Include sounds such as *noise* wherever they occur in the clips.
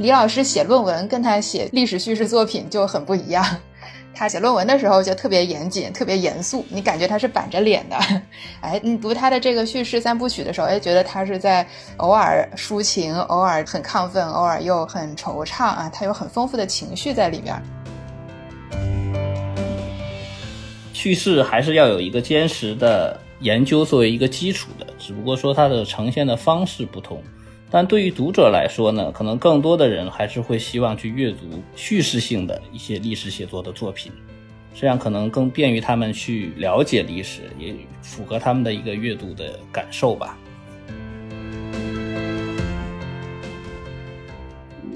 李老师写论文跟他写历史叙事作品就很不一样。他写论文的时候就特别严谨、特别严肃，你感觉他是板着脸的。哎，你读他的这个叙事三部曲的时候，哎，觉得他是在偶尔抒情，偶尔很亢奋，偶尔又很惆怅啊，他有很丰富的情绪在里边。叙事还是要有一个坚实的研究作为一个基础的，只不过说它的呈现的方式不同。但对于读者来说呢，可能更多的人还是会希望去阅读叙事性的一些历史写作的作品，这样可能更便于他们去了解历史，也符合他们的一个阅读的感受吧。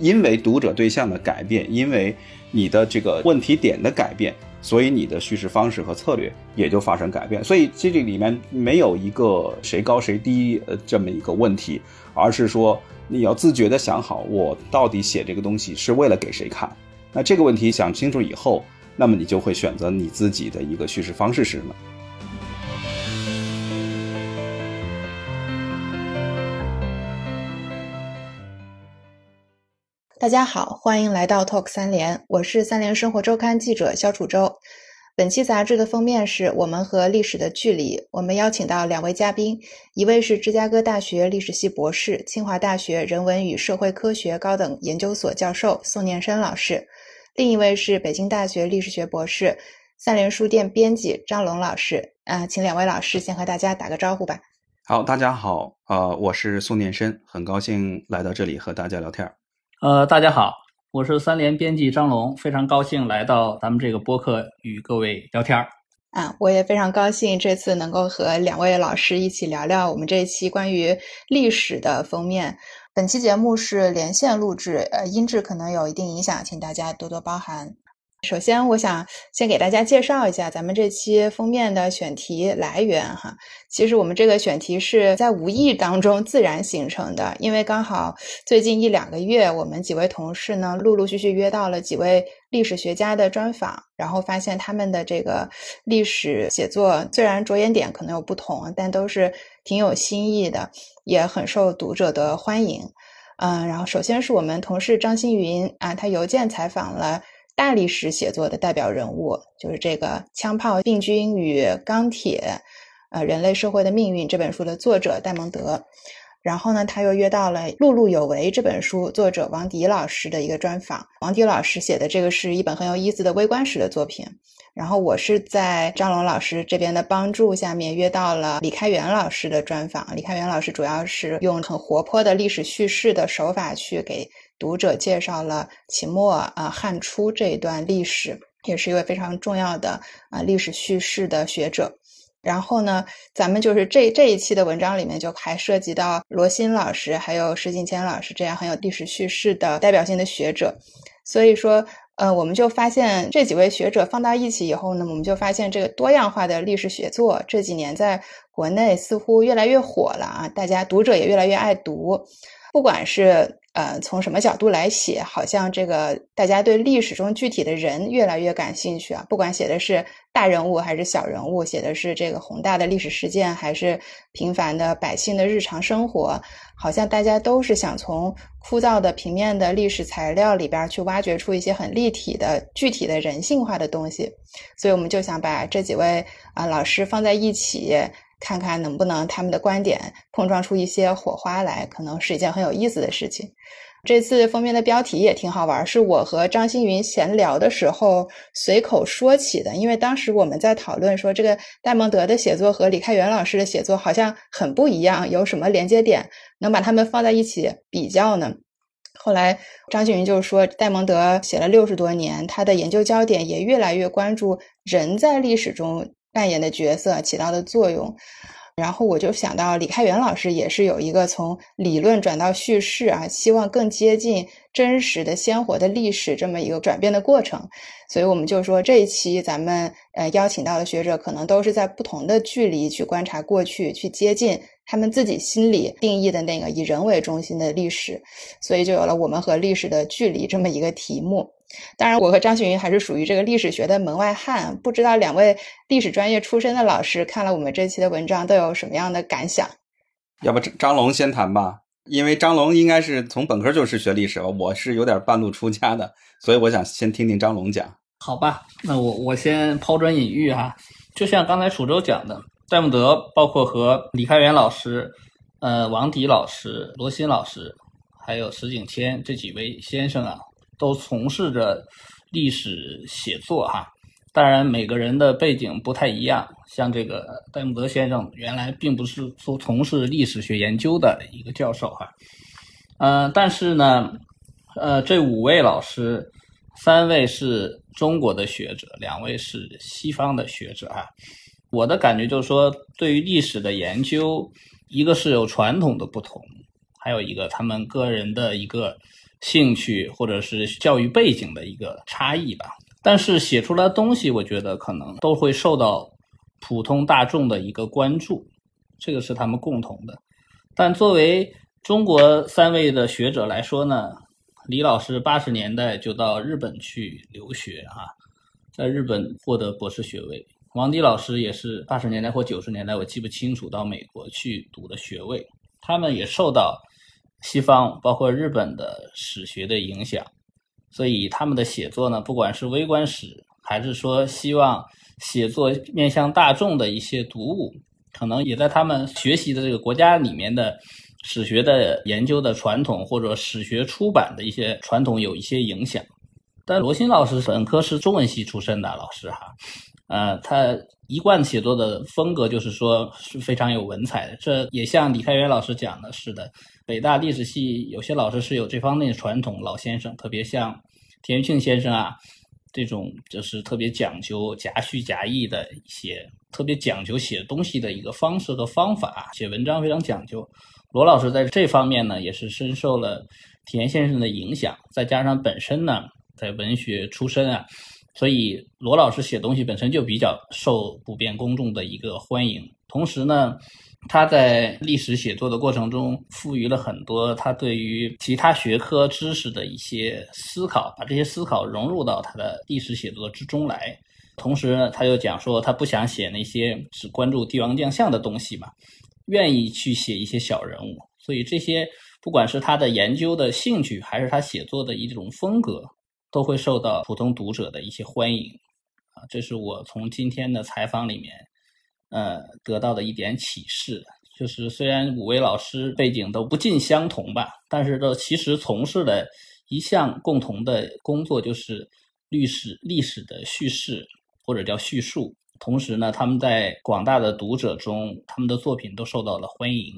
因为读者对象的改变，因为你的这个问题点的改变，所以你的叙事方式和策略也就发生改变。所以这里面没有一个谁高谁低呃这么一个问题。而是说，你要自觉的想好，我到底写这个东西是为了给谁看？那这个问题想清楚以后，那么你就会选择你自己的一个叙事方式是什么。大家好，欢迎来到 Talk 三联，我是三联生活周刊记者肖楚洲。本期杂志的封面是我们和历史的距离。我们邀请到两位嘉宾，一位是芝加哥大学历史系博士、清华大学人文与社会科学高等研究所教授宋念生老师，另一位是北京大学历史学博士、三联书店编辑张龙老师。啊，请两位老师先和大家打个招呼吧。好，大家好，呃，我是宋念生，很高兴来到这里和大家聊天。呃，大家好。我是三联编辑张龙，非常高兴来到咱们这个播客与各位聊天儿。啊，我也非常高兴这次能够和两位老师一起聊聊我们这一期关于历史的封面。本期节目是连线录制，呃，音质可能有一定影响，请大家多多包涵。首先，我想先给大家介绍一下咱们这期封面的选题来源哈。其实我们这个选题是在无意当中自然形成的，因为刚好最近一两个月，我们几位同事呢陆陆续续约到了几位历史学家的专访，然后发现他们的这个历史写作虽然着眼点可能有不同，但都是挺有新意的，也很受读者的欢迎。嗯，然后首先是我们同事张新云啊，他邮件采访了。大历史写作的代表人物就是这个《枪炮、病菌与钢铁：呃，人类社会的命运》这本书的作者戴蒙德。然后呢，他又约到了《碌碌有为》这本书作者王迪老师的一个专访。王迪老师写的这个是一本很有意思的微观史的作品。然后我是在张龙老师这边的帮助下面约到了李开元老师的专访。李开元老师主要是用很活泼的历史叙事的手法去给。读者介绍了秦末啊汉初这一段历史，也是一位非常重要的啊历史叙事的学者。然后呢，咱们就是这这一期的文章里面就还涉及到罗新老师，还有石景谦老师这样很有历史叙事的代表性的学者。所以说，呃，我们就发现这几位学者放到一起以后呢，我们就发现这个多样化的历史写作这几年在国内似乎越来越火了啊，大家读者也越来越爱读，不管是。呃，从什么角度来写，好像这个大家对历史中具体的人越来越感兴趣啊。不管写的是大人物还是小人物，写的是这个宏大的历史事件，还是平凡的百姓的日常生活，好像大家都是想从枯燥的平面的历史材料里边去挖掘出一些很立体的、具体的人性化的东西。所以，我们就想把这几位啊老师放在一起。看看能不能他们的观点碰撞出一些火花来，可能是一件很有意思的事情。这次封面的标题也挺好玩，是我和张馨云闲聊的时候随口说起的。因为当时我们在讨论说，这个戴蒙德的写作和李开元老师的写作好像很不一样，有什么连接点能把他们放在一起比较呢？后来张馨云就说，戴蒙德写了六十多年，他的研究焦点也越来越关注人在历史中。扮演的角色起到的作用，然后我就想到李开元老师也是有一个从理论转到叙事啊，希望更接近真实的鲜活的历史这么一个转变的过程，所以我们就说这一期咱们呃邀请到的学者可能都是在不同的距离去观察过去，去接近他们自己心里定义的那个以人为中心的历史，所以就有了我们和历史的距离这么一个题目。当然，我和张雪云还是属于这个历史学的门外汉，不知道两位历史专业出身的老师看了我们这期的文章都有什么样的感想？要不张龙先谈吧？因为张龙应该是从本科就是学历史吧，我是有点半路出家的，所以我想先听听张龙讲。好吧，那我我先抛砖引玉哈，就像刚才楚州讲的，戴慕德包括和李开元老师、呃王迪老师、罗新老师，还有石景谦这几位先生啊，都从事着历史写作哈。当然，每个人的背景不太一样。像这个戴慕德先生，原来并不是做从事历史学研究的一个教授哈。呃，但是呢，呃，这五位老师，三位是中国的学者，两位是西方的学者啊。我的感觉就是说，对于历史的研究，一个是有传统的不同，还有一个他们个人的一个兴趣或者是教育背景的一个差异吧。但是写出来东西，我觉得可能都会受到普通大众的一个关注，这个是他们共同的。但作为中国三位的学者来说呢，李老师八十年代就到日本去留学啊，在日本获得博士学位。王迪老师也是八十年代或九十年代，我记不清楚，到美国去读的学位。他们也受到西方，包括日本的史学的影响。所以他们的写作呢，不管是微观史，还是说希望写作面向大众的一些读物，可能也在他们学习的这个国家里面的史学的研究的传统，或者史学出版的一些传统有一些影响。但罗新老师本科是中文系出身的老师哈，呃，他一贯写作的风格就是说是非常有文采的。这也像李开元老师讲的是的。北大历史系有些老师是有这方面的传统，老先生，特别像田余庆先生啊，这种就是特别讲究夹叙夹议的一些，特别讲究写东西的一个方式和方法，写文章非常讲究。罗老师在这方面呢，也是深受了田先生的影响，再加上本身呢在文学出身啊，所以罗老师写东西本身就比较受普遍公众的一个欢迎，同时呢。他在历史写作的过程中，赋予了很多他对于其他学科知识的一些思考，把这些思考融入到他的历史写作之中来。同时呢，他又讲说，他不想写那些只关注帝王将相的东西嘛，愿意去写一些小人物。所以这些，不管是他的研究的兴趣，还是他写作的一种风格，都会受到普通读者的一些欢迎。啊，这是我从今天的采访里面。呃，得到的一点启示就是，虽然五位老师背景都不尽相同吧，但是都其实从事的一项共同的工作，就是历史历史的叙事或者叫叙述。同时呢，他们在广大的读者中，他们的作品都受到了欢迎。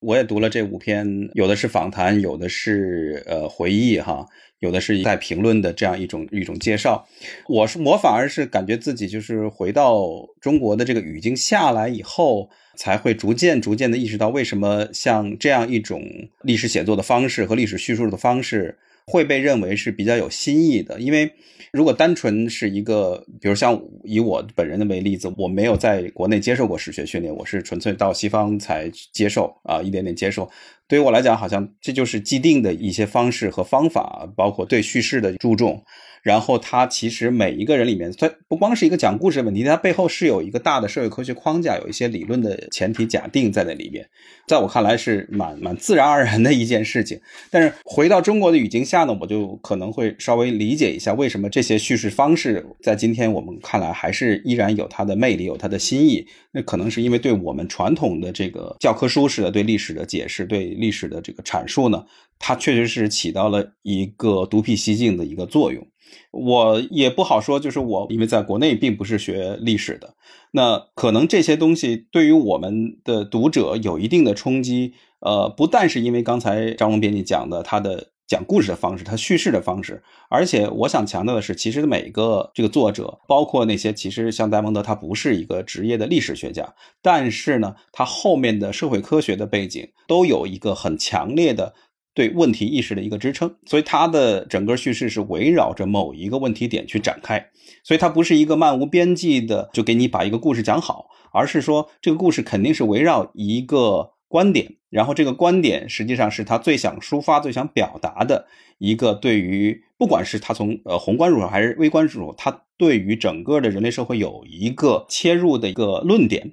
我也读了这五篇，有的是访谈，有的是呃回忆哈，有的是在评论的这样一种一种介绍。我是我反而是感觉自己就是回到中国的这个语境下来以后，才会逐渐逐渐的意识到为什么像这样一种历史写作的方式和历史叙述的方式。会被认为是比较有新意的，因为如果单纯是一个，比如像以我本人的为例子，我没有在国内接受过史学训练，我是纯粹到西方才接受啊，一点点接受。对于我来讲，好像这就是既定的一些方式和方法，包括对叙事的注重。然后他其实每一个人里面，他不光是一个讲故事的问题，他背后是有一个大的社会科学框架，有一些理论的前提假定在那里面。在我看来是蛮蛮自然而然的一件事情。但是回到中国的语境下呢，我就可能会稍微理解一下为什么这些叙事方式在今天我们看来还是依然有它的魅力，有它的新意。那可能是因为对我们传统的这个教科书式的对历史的解释、对历史的这个阐述呢，它确实是起到了一个独辟蹊径的一个作用。我也不好说，就是我因为在国内并不是学历史的，那可能这些东西对于我们的读者有一定的冲击。呃，不但是因为刚才张龙编辑讲的他的讲故事的方式，他叙事的方式，而且我想强调的是，其实每个这个作者，包括那些其实像戴蒙德，他不是一个职业的历史学家，但是呢，他后面的社会科学的背景都有一个很强烈的。对问题意识的一个支撑，所以它的整个叙事是围绕着某一个问题点去展开，所以它不是一个漫无边际的就给你把一个故事讲好，而是说这个故事肯定是围绕一个观点，然后这个观点实际上是他最想抒发、最想表达的一个对于不管是他从呃宏观入手还是微观入手，他对于整个的人类社会有一个切入的一个论点，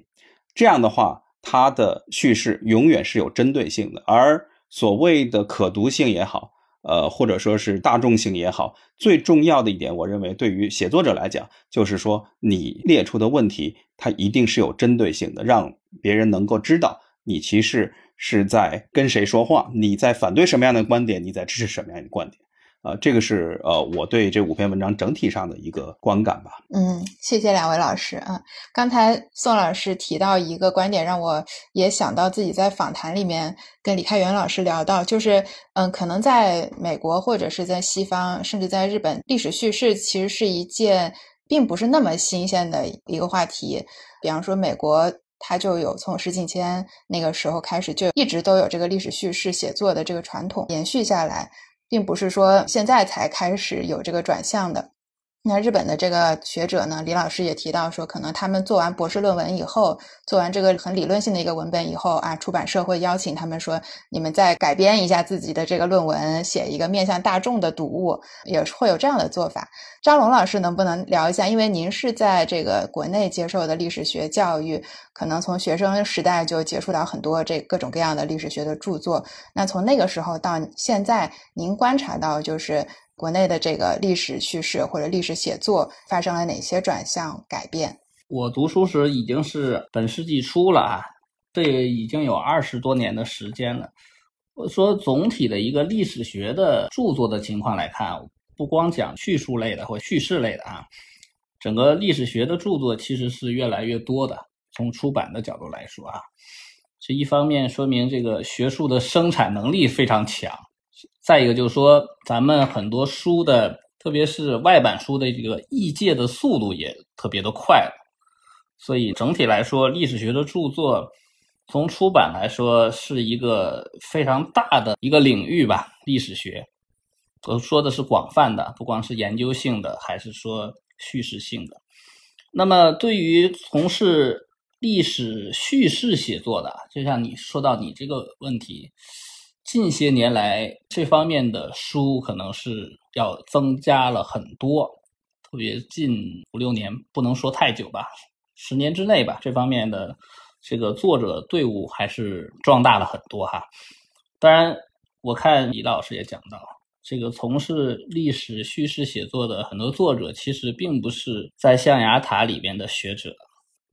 这样的话，它的叙事永远是有针对性的，而。所谓的可读性也好，呃，或者说是大众性也好，最重要的一点，我认为对于写作者来讲，就是说你列出的问题，它一定是有针对性的，让别人能够知道你其实是在跟谁说话，你在反对什么样的观点，你在支持什么样的观点。呃，这个是呃，我对这五篇文章整体上的一个观感吧。嗯，谢谢两位老师啊。刚才宋老师提到一个观点，让我也想到自己在访谈里面跟李开元老师聊到，就是嗯，可能在美国或者是在西方，甚至在日本，历史叙事其实是一件并不是那么新鲜的一个话题。比方说，美国它就有从石景谦那个时候开始，就一直都有这个历史叙事写作的这个传统延续下来。并不是说现在才开始有这个转向的。那日本的这个学者呢，李老师也提到说，可能他们做完博士论文以后，做完这个很理论性的一个文本以后啊，出版社会邀请他们说，你们再改编一下自己的这个论文，写一个面向大众的读物，也会有这样的做法。张龙老师能不能聊一下？因为您是在这个国内接受的历史学教育，可能从学生时代就接触到很多这各种各样的历史学的著作。那从那个时候到现在，您观察到就是。国内的这个历史叙事或者历史写作发生了哪些转向改变？我读书时已经是本世纪初了啊，这已经有二十多年的时间了。我说总体的一个历史学的著作的情况来看，不光讲叙述类的或叙事类的啊，整个历史学的著作其实是越来越多的。从出版的角度来说啊，这一方面说明这个学术的生产能力非常强。再一个就是说，咱们很多书的，特别是外版书的这个译介的速度也特别的快了，所以整体来说，历史学的著作从出版来说是一个非常大的一个领域吧。历史学，我说的是广泛的，不光是研究性的，还是说叙事性的。那么，对于从事历史叙事写作的，就像你说到你这个问题。近些年来，这方面的书可能是要增加了很多，特别近五六年，不能说太久吧，十年之内吧，这方面的这个作者队伍还是壮大了很多哈。当然，我看李老师也讲到，这个从事历史叙事写作的很多作者，其实并不是在象牙塔里边的学者。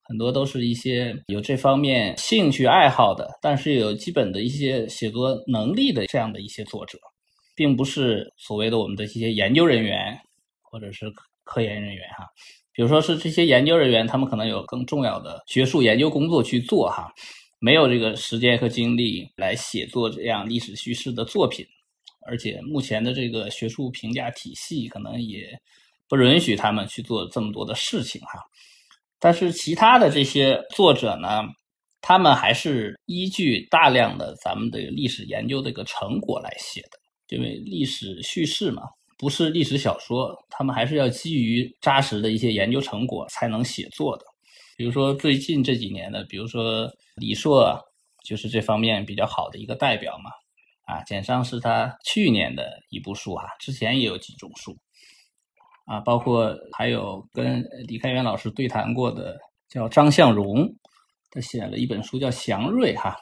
很多都是一些有这方面兴趣爱好的，但是有基本的一些写作能力的这样的一些作者，并不是所谓的我们的一些研究人员或者是科研人员哈。比如说是这些研究人员，他们可能有更重要的学术研究工作去做哈，没有这个时间和精力来写作这样历史叙事的作品，而且目前的这个学术评价体系可能也不允许他们去做这么多的事情哈。但是其他的这些作者呢，他们还是依据大量的咱们的历史研究的一个成果来写的，因为历史叙事嘛，不是历史小说，他们还是要基于扎实的一些研究成果才能写作的。比如说最近这几年的，比如说李硕，就是这方面比较好的一个代表嘛。啊，简上是他去年的一部书哈，之前也有几种书。啊，包括还有跟李开元老师对谈过的，叫张向荣，他写了一本书叫《祥瑞》哈，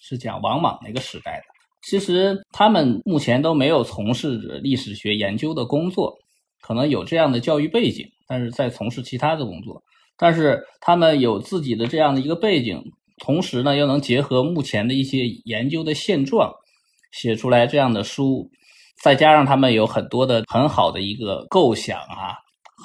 是讲王莽那个时代的。其实他们目前都没有从事历史学研究的工作，可能有这样的教育背景，但是在从事其他的工作。但是他们有自己的这样的一个背景，同时呢又能结合目前的一些研究的现状，写出来这样的书。再加上他们有很多的很好的一个构想啊，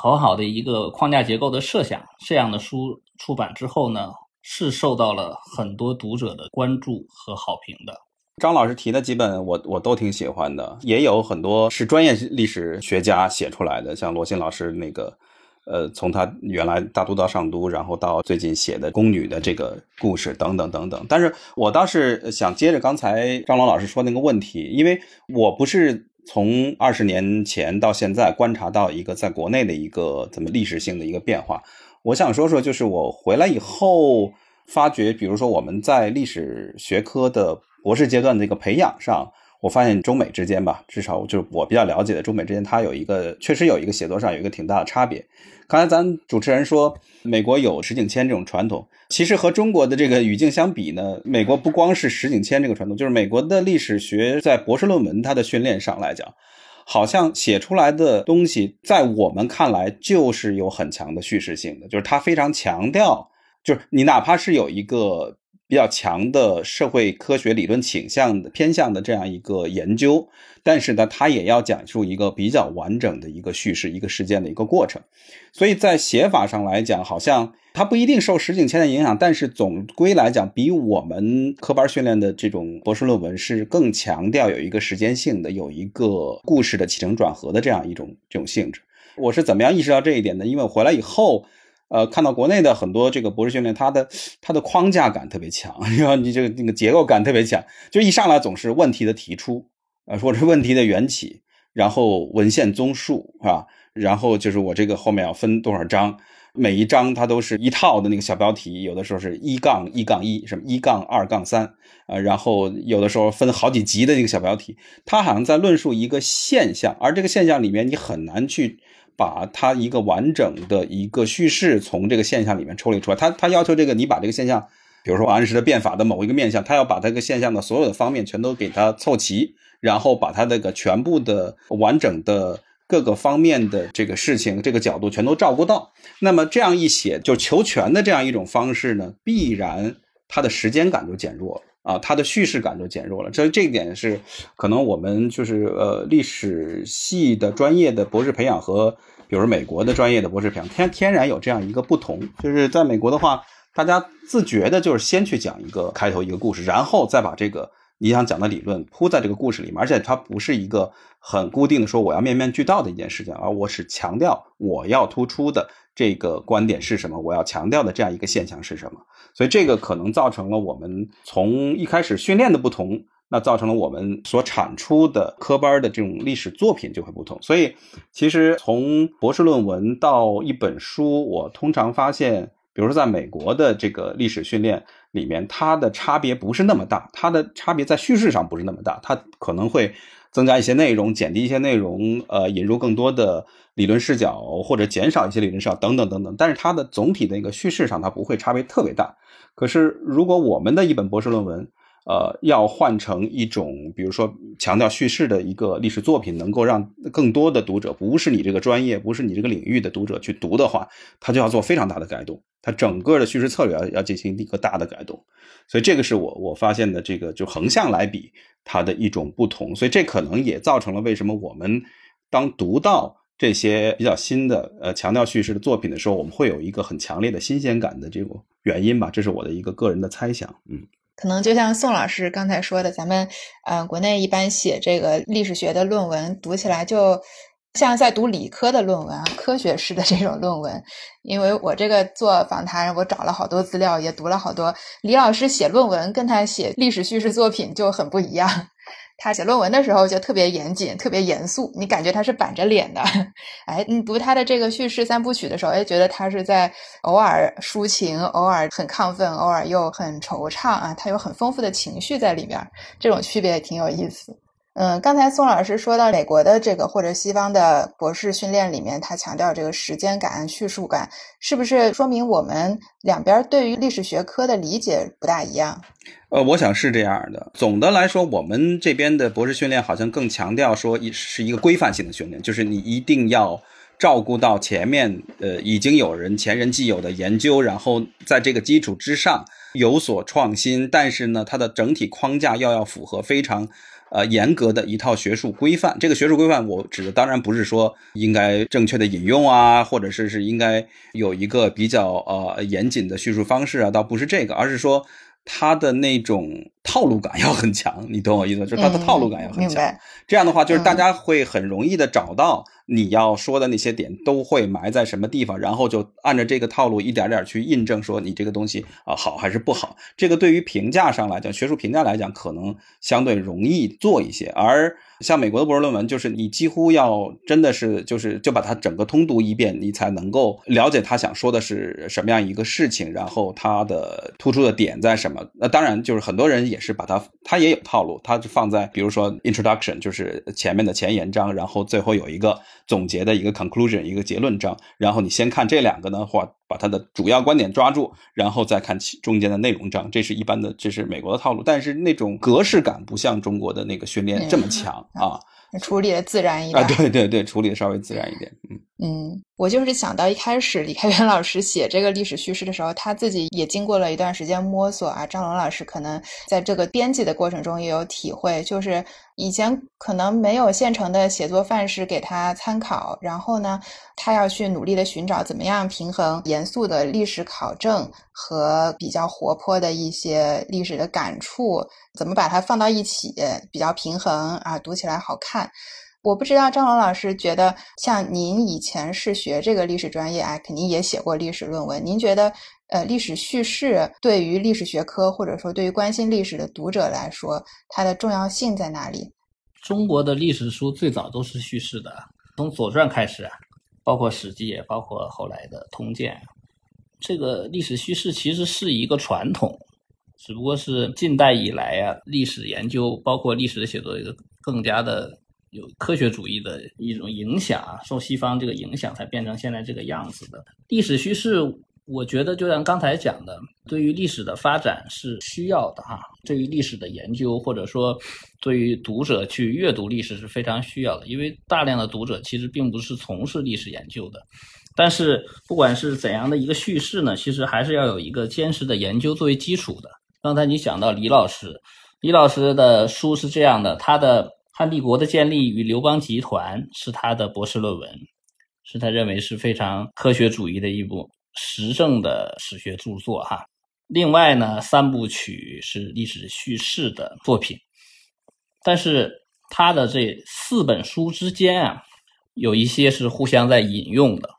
很好的一个框架结构的设想，这样的书出版之后呢，是受到了很多读者的关注和好评的。张老师提的几本我我都挺喜欢的，也有很多是专业历史学家写出来的，像罗新老师那个。呃，从他原来大都到上都，然后到最近写的宫女的这个故事等等等等。但是我倒是想接着刚才张龙老师说那个问题，因为我不是从二十年前到现在观察到一个在国内的一个怎么历史性的一个变化。我想说说，就是我回来以后发觉，比如说我们在历史学科的博士阶段的一个培养上，我发现中美之间吧，至少就是我比较了解的中美之间，它有一个确实有一个写作上有一个挺大的差别。刚才咱主持人说美国有石景谦这种传统，其实和中国的这个语境相比呢，美国不光是石景谦这个传统，就是美国的历史学在博士论文它的训练上来讲，好像写出来的东西在我们看来就是有很强的叙事性的，就是它非常强调，就是你哪怕是有一个。比较强的社会科学理论倾向的偏向的这样一个研究，但是呢，它也要讲述一个比较完整的一个叙事、一个事件的一个过程。所以在写法上来讲，好像它不一定受石景谦的影响，但是总归来讲，比我们科班训练的这种博士论文是更强调有一个时间性的、有一个故事的起承转合的这样一种这种性质。我是怎么样意识到这一点的？因为我回来以后。呃，看到国内的很多这个博士训练，它的它的框架感特别强，*laughs* 然后你这个那个结构感特别强，就一上来总是问题的提出，呃，或者问题的缘起，然后文献综述，是吧？然后就是我这个后面要分多少章，每一章它都是一套的那个小标题，有的时候是一杠一杠一，什么一杠二杠三，呃，然后有的时候分好几级的那个小标题，它好像在论述一个现象，而这个现象里面你很难去。把它一个完整的一个叙事从这个现象里面抽离出来，他他要求这个你把这个现象，比如说王安石的变法的某一个面相，他要把这个现象的所有的方面全都给它凑齐，然后把它这个全部的完整的各个方面的这个事情这个角度全都照顾到。那么这样一写就求全的这样一种方式呢，必然它的时间感就减弱了。啊，它的叙事感就减弱了，这这一点是可能我们就是呃历史系的专业的博士培养和比如美国的专业的博士培养天天然有这样一个不同，就是在美国的话，大家自觉的就是先去讲一个开头一个故事，然后再把这个你想讲的理论铺在这个故事里面，而且它不是一个很固定的说我要面面俱到的一件事情，而我是强调我要突出的。这个观点是什么？我要强调的这样一个现象是什么？所以这个可能造成了我们从一开始训练的不同，那造成了我们所产出的科班的这种历史作品就会不同。所以，其实从博士论文到一本书，我通常发现，比如说在美国的这个历史训练里面，它的差别不是那么大，它的差别在叙事上不是那么大，它可能会。增加一些内容，减低一些内容，呃，引入更多的理论视角，或者减少一些理论视角，等等等等。但是它的总体的一个叙事上，它不会差别特别大。可是如果我们的一本博士论文，呃，要换成一种，比如说强调叙事的一个历史作品，能够让更多的读者，不是你这个专业，不是你这个领域的读者去读的话，他就要做非常大的改动，他整个的叙事策略要要进行一个大的改动。所以这个是我我发现的这个就横向来比它的一种不同。所以这可能也造成了为什么我们当读到这些比较新的呃强调叙事的作品的时候，我们会有一个很强烈的新鲜感的这种原因吧。这是我的一个个人的猜想，嗯。可能就像宋老师刚才说的，咱们呃国内一般写这个历史学的论文，读起来就像在读理科的论文，啊科学式的这种论文。因为我这个做访谈，我找了好多资料，也读了好多。李老师写论文跟他写历史叙事作品就很不一样。他写论文的时候就特别严谨，特别严肃，你感觉他是板着脸的。*laughs* 哎，你读他的这个叙事三部曲的时候，哎，觉得他是在偶尔抒情，偶尔很亢奋，偶尔又很惆怅啊，他有很丰富的情绪在里边，这种区别也挺有意思。嗯，刚才宋老师说到美国的这个或者西方的博士训练里面，他强调这个时间感、叙述感，是不是说明我们两边对于历史学科的理解不大一样？呃，我想是这样的。总的来说，我们这边的博士训练好像更强调说，一是一个规范性的训练，就是你一定要照顾到前面呃已经有人前人既有的研究，然后在这个基础之上有所创新，但是呢，它的整体框架又要符合非常。呃，严格的一套学术规范，这个学术规范我指的当然不是说应该正确的引用啊，或者是是应该有一个比较呃严谨的叙述方式啊，倒不是这个，而是说它的那种套路感要很强，你懂我意思？就是它的套路感要很强。这样的话，就是大家会很容易的找到你要说的那些点都会埋在什么地方，然后就按照这个套路一点点去印证，说你这个东西啊好还是不好。这个对于评价上来讲，学术评价来讲，可能相对容易做一些。而像美国的博士论文，就是你几乎要真的是就是就把它整个通读一遍，你才能够了解他想说的是什么样一个事情，然后他的突出的点在什么。那当然就是很多人也是把它，他也有套路，他是放在比如说 introduction，就是前面的前言章，然后最后有一个。总结的一个 conclusion，一个结论章，然后你先看这两个呢，或把它的主要观点抓住，然后再看其中间的内容章，这是一般的，这是美国的套路。但是那种格式感不像中国的那个训练这么强啊，处理的自然一点啊，对对对，处理的稍微自然一点，嗯嗯。我就是想到一开始李开元老师写这个历史叙事的时候，他自己也经过了一段时间摸索啊。张龙老师可能在这个编辑的过程中也有体会，就是以前可能没有现成的写作范式给他参考，然后呢，他要去努力的寻找怎么样平衡严肃的历史考证和比较活泼的一些历史的感触，怎么把它放到一起比较平衡啊，读起来好看。我不知道张龙老师觉得，像您以前是学这个历史专业啊，肯定也写过历史论文。您觉得，呃，历史叙事对于历史学科或者说对于关心历史的读者来说，它的重要性在哪里？中国的历史书最早都是叙事的，从《左传》开始啊，包括《史记》，也包括后来的《通鉴》。这个历史叙事其实是一个传统，只不过是近代以来啊，历史研究包括历史的写作一个更加的。有科学主义的一种影响啊，受西方这个影响才变成现在这个样子的历史叙事。我觉得就像刚才讲的，对于历史的发展是需要的哈，对于历史的研究或者说对于读者去阅读历史是非常需要的，因为大量的读者其实并不是从事历史研究的。但是不管是怎样的一个叙事呢，其实还是要有一个坚实的研究作为基础的。刚才你讲到李老师，李老师的书是这样的，他的。汉帝国的建立与刘邦集团是他的博士论文，是他认为是非常科学主义的一部实证的史学著作哈。另外呢，三部曲是历史叙事的作品，但是他的这四本书之间啊，有一些是互相在引用的，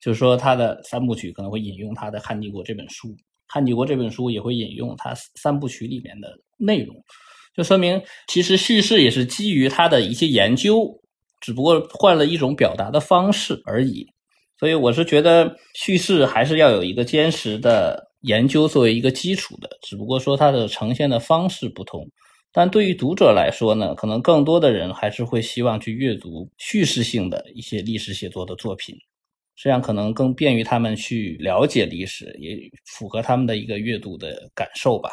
就是说他的三部曲可能会引用他的汉帝国这本书，汉帝国这本书也会引用他三部曲里面的内容。就说明，其实叙事也是基于他的一些研究，只不过换了一种表达的方式而已。所以我是觉得，叙事还是要有一个坚实的研究作为一个基础的，只不过说它的呈现的方式不同。但对于读者来说呢，可能更多的人还是会希望去阅读叙事性的一些历史写作的作品，这样可能更便于他们去了解历史，也符合他们的一个阅读的感受吧。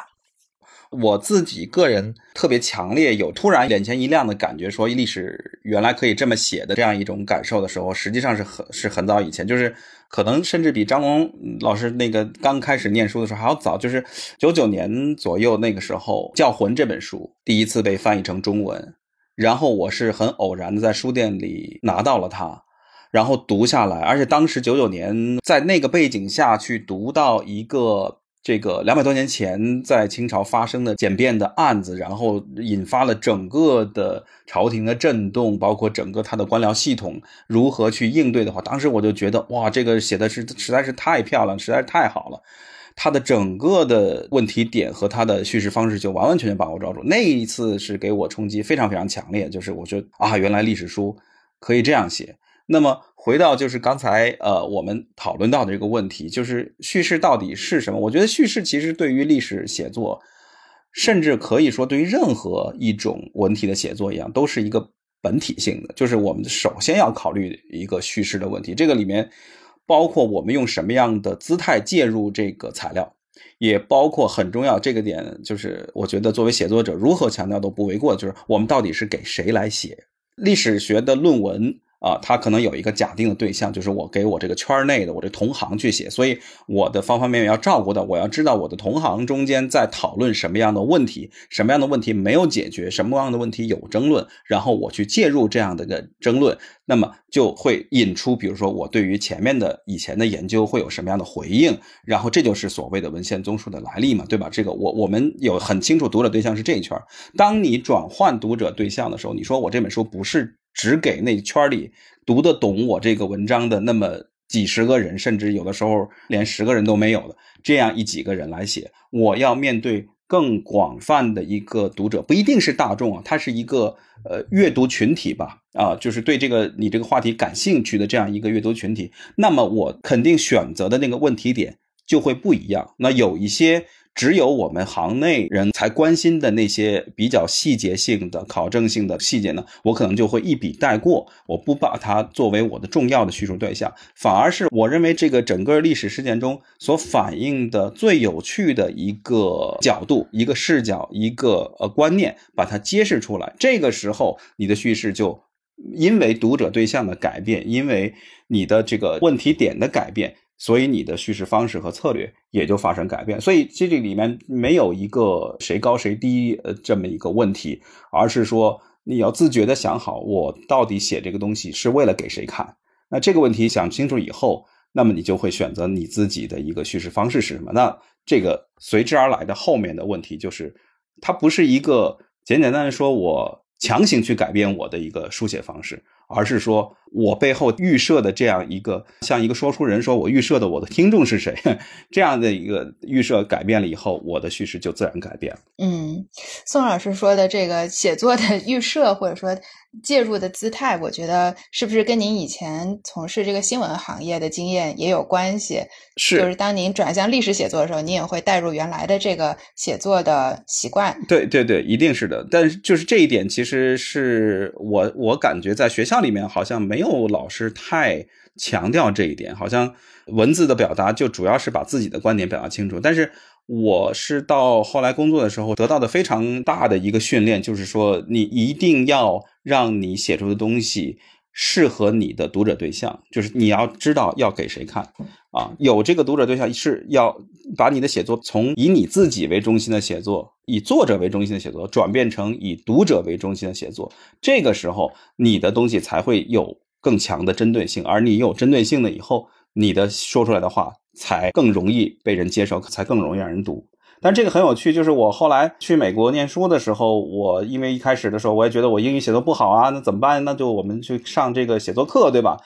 我自己个人特别强烈有突然眼前一亮的感觉，说历史原来可以这么写的这样一种感受的时候，实际上是很是很早以前，就是可能甚至比张龙老师那个刚开始念书的时候还要早，就是九九年左右那个时候，《教魂》这本书第一次被翻译成中文，然后我是很偶然的在书店里拿到了它，然后读下来，而且当时九九年在那个背景下去读到一个。这个两百多年前在清朝发生的简便的案子，然后引发了整个的朝廷的震动，包括整个他的官僚系统如何去应对的话，当时我就觉得哇，这个写的是实在是太漂亮，实在是太好了。他的整个的问题点和他的叙事方式就完完全全把握抓住。那一次是给我冲击非常非常强烈，就是我觉得啊，原来历史书可以这样写。那么回到就是刚才呃我们讨论到的这个问题，就是叙事到底是什么？我觉得叙事其实对于历史写作，甚至可以说对于任何一种文体的写作一样，都是一个本体性的。就是我们首先要考虑一个叙事的问题，这个里面包括我们用什么样的姿态介入这个材料，也包括很重要这个点，就是我觉得作为写作者如何强调都不为过，就是我们到底是给谁来写历史学的论文。啊，他可能有一个假定的对象，就是我给我这个圈内的我这同行去写，所以我的方方面面要照顾到，我要知道我的同行中间在讨论什么样的问题，什么样的问题没有解决，什么样的问题有争论，然后我去介入这样的个争论，那么就会引出，比如说我对于前面的以前的研究会有什么样的回应，然后这就是所谓的文献综述的来历嘛，对吧？这个我我们有很清楚读者对象是这一圈，当你转换读者对象的时候，你说我这本书不是。只给那圈里读得懂我这个文章的那么几十个人，甚至有的时候连十个人都没有的这样一几个人来写。我要面对更广泛的一个读者，不一定是大众啊，它是一个呃阅读群体吧，啊，就是对这个你这个话题感兴趣的这样一个阅读群体。那么我肯定选择的那个问题点就会不一样。那有一些。只有我们行内人才关心的那些比较细节性的、考证性的细节呢，我可能就会一笔带过，我不把它作为我的重要的叙述对象，反而是我认为这个整个历史事件中所反映的最有趣的一个角度、一个视角、一个呃观念，把它揭示出来。这个时候，你的叙事就因为读者对象的改变，因为你的这个问题点的改变。所以你的叙事方式和策略也就发生改变。所以这里面没有一个谁高谁低呃这么一个问题，而是说你要自觉的想好，我到底写这个东西是为了给谁看。那这个问题想清楚以后，那么你就会选择你自己的一个叙事方式是什么。那这个随之而来的后面的问题就是，它不是一个简简单单说我强行去改变我的一个书写方式。而是说，我背后预设的这样一个，像一个说书人说，我预设的我的听众是谁，*laughs* 这样的一个预设改变了以后，我的叙事就自然改变了。嗯，宋老师说的这个写作的预设，或者说。介入的姿态，我觉得是不是跟您以前从事这个新闻行业的经验也有关系？是，就是当您转向历史写作的时候，您也会带入原来的这个写作的习惯。对对对，一定是的。但是就是这一点，其实是我我感觉在学校里面好像没有老师太强调这一点，好像文字的表达就主要是把自己的观点表达清楚，但是。我是到后来工作的时候得到的非常大的一个训练，就是说你一定要让你写出的东西适合你的读者对象，就是你要知道要给谁看啊。有这个读者对象是要把你的写作从以你自己为中心的写作，以作者为中心的写作，转变成以读者为中心的写作。这个时候你的东西才会有更强的针对性，而你有针对性了以后，你的说出来的话。才更容易被人接受，才更容易让人读。但这个很有趣，就是我后来去美国念书的时候，我因为一开始的时候我也觉得我英语写作不好啊，那怎么办？那就我们去上这个写作课，对吧？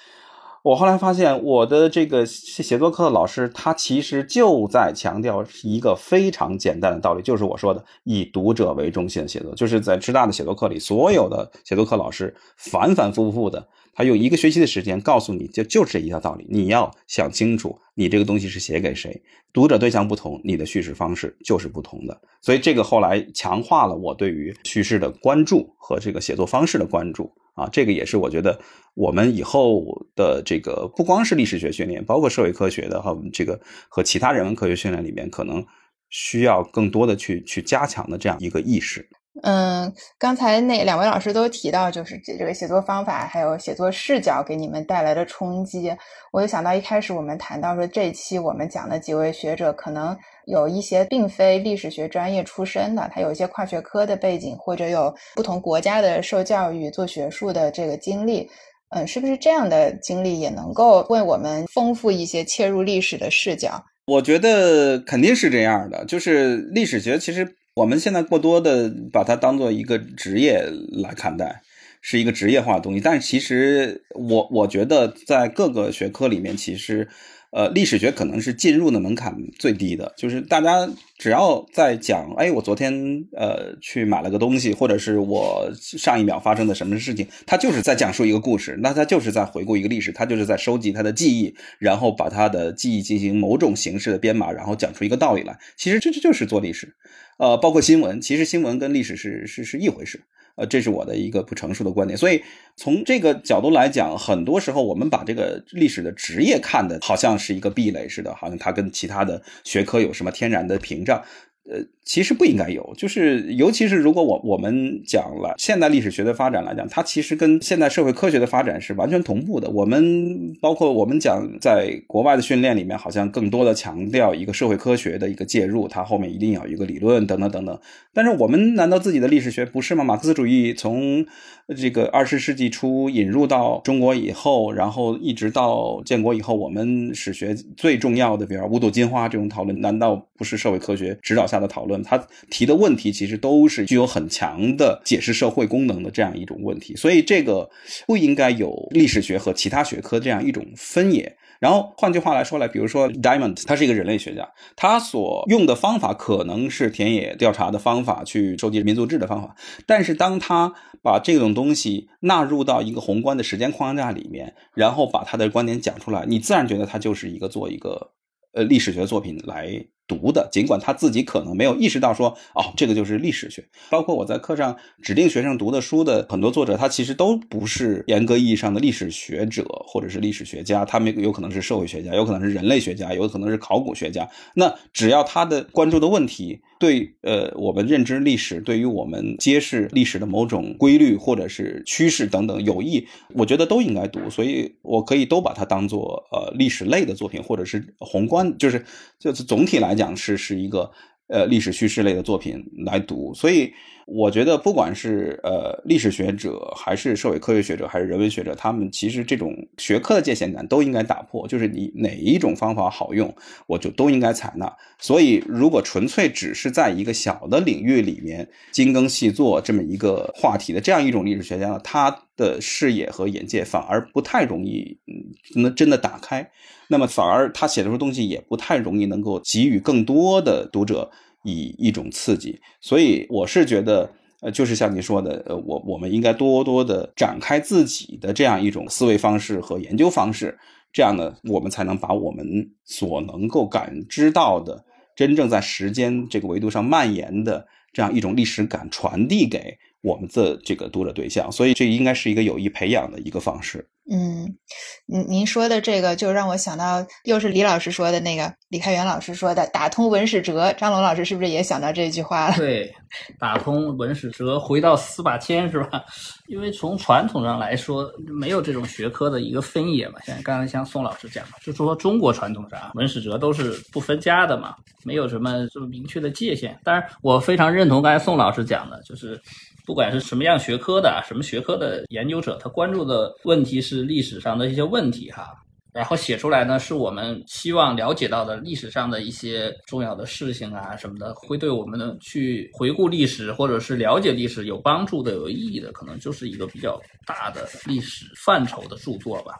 我后来发现，我的这个写作课的老师，他其实就在强调一个非常简单的道理，就是我说的以读者为中心的写作。就是在师大的写作课里，所有的写作课老师反反复复的。他用一个学期的时间告诉你就就是这一条道理，你要想清楚，你这个东西是写给谁，读者对象不同，你的叙事方式就是不同的。所以这个后来强化了我对于叙事的关注和这个写作方式的关注啊，这个也是我觉得我们以后的这个不光是历史学训练，包括社会科学的和这个和其他人文科学训练里面，可能需要更多的去去加强的这样一个意识。嗯，刚才那两位老师都提到，就是这这个写作方法还有写作视角给你们带来的冲击。我就想到一开始我们谈到说，这期我们讲的几位学者，可能有一些并非历史学专业出身的，他有一些跨学科的背景，或者有不同国家的受教育、做学术的这个经历。嗯，是不是这样的经历也能够为我们丰富一些切入历史的视角？我觉得肯定是这样的，就是历史学其实。我们现在过多的把它当做一个职业来看待，是一个职业化的东西。但是其实我我觉得在各个学科里面，其实。呃，历史学可能是进入的门槛最低的，就是大家只要在讲，哎，我昨天呃去买了个东西，或者是我上一秒发生的什么事情，他就是在讲述一个故事，那他就是在回顾一个历史，他就是在收集他的记忆，然后把他的记忆进行某种形式的编码，然后讲出一个道理来。其实这这就是做历史，呃，包括新闻，其实新闻跟历史是是是一回事。呃，这是我的一个不成熟的观点，所以从这个角度来讲，很多时候我们把这个历史的职业看的好像是一个壁垒似的，好像它跟其他的学科有什么天然的屏障。呃，其实不应该有，就是尤其是如果我我们讲了现代历史学的发展来讲，它其实跟现代社会科学的发展是完全同步的。我们包括我们讲在国外的训练里面，好像更多的强调一个社会科学的一个介入，它后面一定要有一个理论等等等等。但是我们难道自己的历史学不是吗？马克思主义从这个二十世纪初引入到中国以后，然后一直到建国以后，我们史学最重要的，比如五朵金花这种讨论，难道不是社会科学指导？下的讨论。他提的问题其实都是具有很强的解释社会功能的这样一种问题，所以这个不应该有历史学和其他学科这样一种分野。然后换句话来说来，比如说 Diamond，他是一个人类学家，他所用的方法可能是田野调查的方法，去收集民族志的方法。但是当他把这种东西纳入到一个宏观的时间框架里面，然后把他的观点讲出来，你自然觉得他就是一个做一个呃历史学作品来。读的，尽管他自己可能没有意识到说，哦，这个就是历史学。包括我在课上指定学生读的书的很多作者，他其实都不是严格意义上的历史学者或者是历史学家，他们有可能是社会学家，有可能是人类学家，有可能是考古学家。那只要他的关注的问题对呃我们认知历史，对于我们揭示历史的某种规律或者是趋势等等有益，我觉得都应该读。所以我可以都把它当做呃历史类的作品，或者是宏观，就是就是总体来讲。是是一个呃历史叙事类的作品来读，所以我觉得不管是呃历史学者，还是社会科学学者，还是人文学者，他们其实这种学科的界限感都应该打破。就是你哪一种方法好用，我就都应该采纳。所以如果纯粹只是在一个小的领域里面精耕细作这么一个话题的这样一种历史学家，他的视野和眼界反而不太容易能真的打开。那么反而他写的东西也不太容易能够给予更多的读者以一种刺激，所以我是觉得，呃，就是像你说的，呃，我我们应该多多的展开自己的这样一种思维方式和研究方式，这样呢，我们才能把我们所能够感知到的真正在时间这个维度上蔓延的这样一种历史感传递给我们的这个读者对象，所以这应该是一个有意培养的一个方式。嗯，您您说的这个就让我想到，又是李老师说的那个，李开元老师说的“打通文史哲”。张龙老师是不是也想到这句话了？*laughs* 对，打通文史哲，回到司马迁是吧？*laughs* 因为从传统上来说，没有这种学科的一个分野嘛。像刚才像宋老师讲的，就说中国传统上文史哲都是不分家的嘛，没有什么这么明确的界限。当然，我非常认同刚才宋老师讲的，就是。不管是什么样学科的、什么学科的研究者，他关注的问题是历史上的一些问题哈，然后写出来呢，是我们希望了解到的历史上的一些重要的事情啊什么的，会对我们的去回顾历史或者是了解历史有帮助的、有意义的，可能就是一个比较大的历史范畴的著作吧。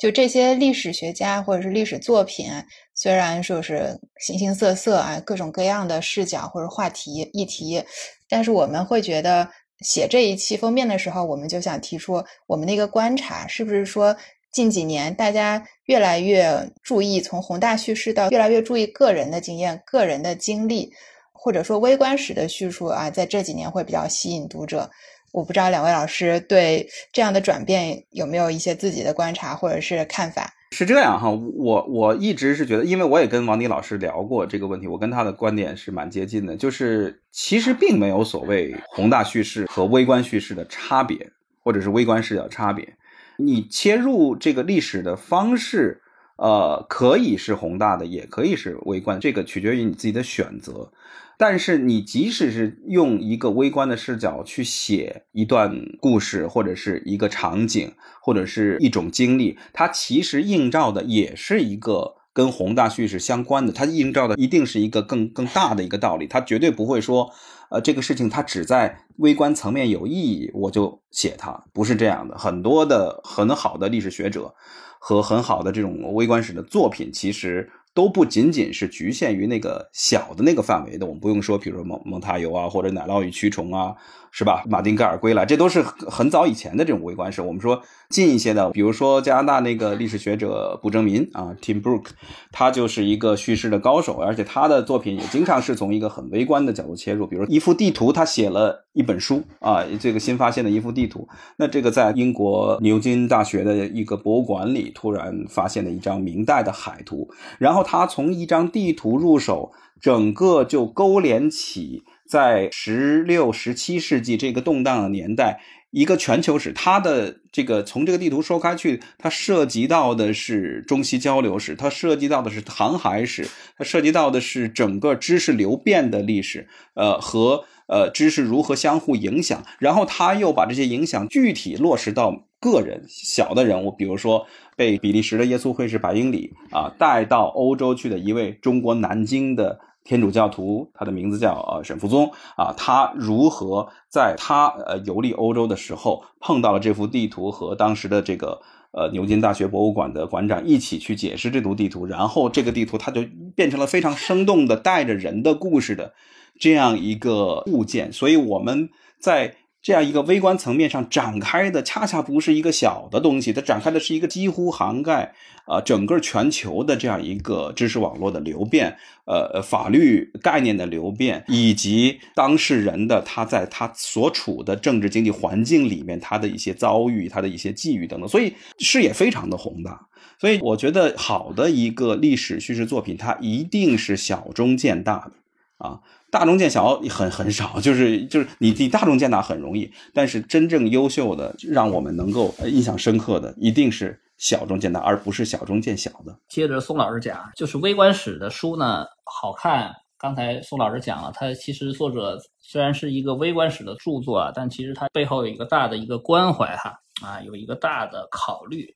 就这些历史学家或者是历史作品，虽然说是形形色色啊，各种各样的视角或者话题议题，但是我们会觉得写这一期封面的时候，我们就想提出我们的一个观察，是不是说近几年大家越来越注意从宏大叙事到越来越注意个人的经验、个人的经历，或者说微观史的叙述啊，在这几年会比较吸引读者。我不知道两位老师对这样的转变有没有一些自己的观察或者是看法？是这样哈，我我一直是觉得，因为我也跟王迪老师聊过这个问题，我跟他的观点是蛮接近的，就是其实并没有所谓宏大叙事和微观叙事的差别，或者是微观视角差别。你切入这个历史的方式，呃，可以是宏大的，也可以是微观，这个取决于你自己的选择。但是你即使是用一个微观的视角去写一段故事，或者是一个场景，或者是一种经历，它其实映照的也是一个跟宏大叙事相关的。它映照的一定是一个更更大的一个道理。它绝对不会说，呃，这个事情它只在微观层面有意义，我就写它，不是这样的。很多的很好的历史学者和很好的这种微观史的作品，其实。都不仅仅是局限于那个小的那个范围的，我们不用说，比如说蒙蒙塔尤啊，或者奶酪与蛆虫啊。是吧？马丁盖尔归来，这都是很早以前的这种微观史。我们说近一些的，比如说加拿大那个历史学者卜正民啊，Tim Brook，他就是一个叙事的高手，而且他的作品也经常是从一个很微观的角度切入。比如一幅地图，他写了一本书啊，这个新发现的一幅地图。那这个在英国牛津大学的一个博物馆里突然发现了一张明代的海图，然后他从一张地图入手，整个就勾连起。在十六、十七世纪这个动荡的年代，一个全球史，他的这个从这个地图说开去，它涉及到的是中西交流史，它涉及到的是航海史，它涉及到的是整个知识流变的历史，呃，和呃知识如何相互影响，然后他又把这些影响具体落实到个人小的人物，比如说被比利时的耶稣会士白英里啊带到欧洲去的一位中国南京的。天主教徒，他的名字叫呃沈福宗啊，他如何在他呃游历欧洲的时候碰到了这幅地图，和当时的这个呃牛津大学博物馆的馆长一起去解释这幅地图，然后这个地图他就变成了非常生动的带着人的故事的这样一个物件，所以我们在。这样一个微观层面上展开的，恰恰不是一个小的东西，它展开的是一个几乎涵盖啊整个全球的这样一个知识网络的流变，呃，法律概念的流变，以及当事人的他在他所处的政治经济环境里面他的一些遭遇，他的一些际遇等等，所以视野非常的宏大。所以我觉得好的一个历史叙事作品，它一定是小中见大的啊。大中见小很很少，就是就是你你大中见大很容易，但是真正优秀的，让我们能够印象深刻的，一定是小中见大，而不是小中见小的。接着宋老师讲，就是微观史的书呢，好看。刚才宋老师讲了，他其实作者虽然是一个微观史的著作啊，但其实他背后有一个大的一个关怀哈啊，有一个大的考虑。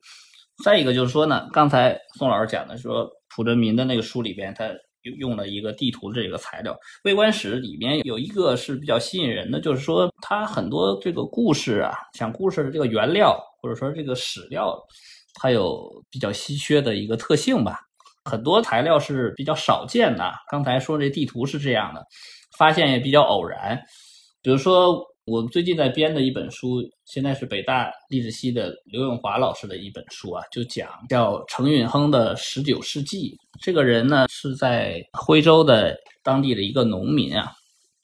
再一个就是说呢，刚才宋老师讲的说，蒲振民的那个书里边他。用用了一个地图这个材料，微观史里面有一个是比较吸引人的，就是说它很多这个故事啊，讲故事的这个原料或者说这个史料，它有比较稀缺的一个特性吧。很多材料是比较少见的。刚才说这地图是这样的，发现也比较偶然，比如说。我最近在编的一本书，现在是北大历史系的刘永华老师的一本书啊，就讲叫程允亨的十九世纪。这个人呢是在徽州的当地的一个农民啊，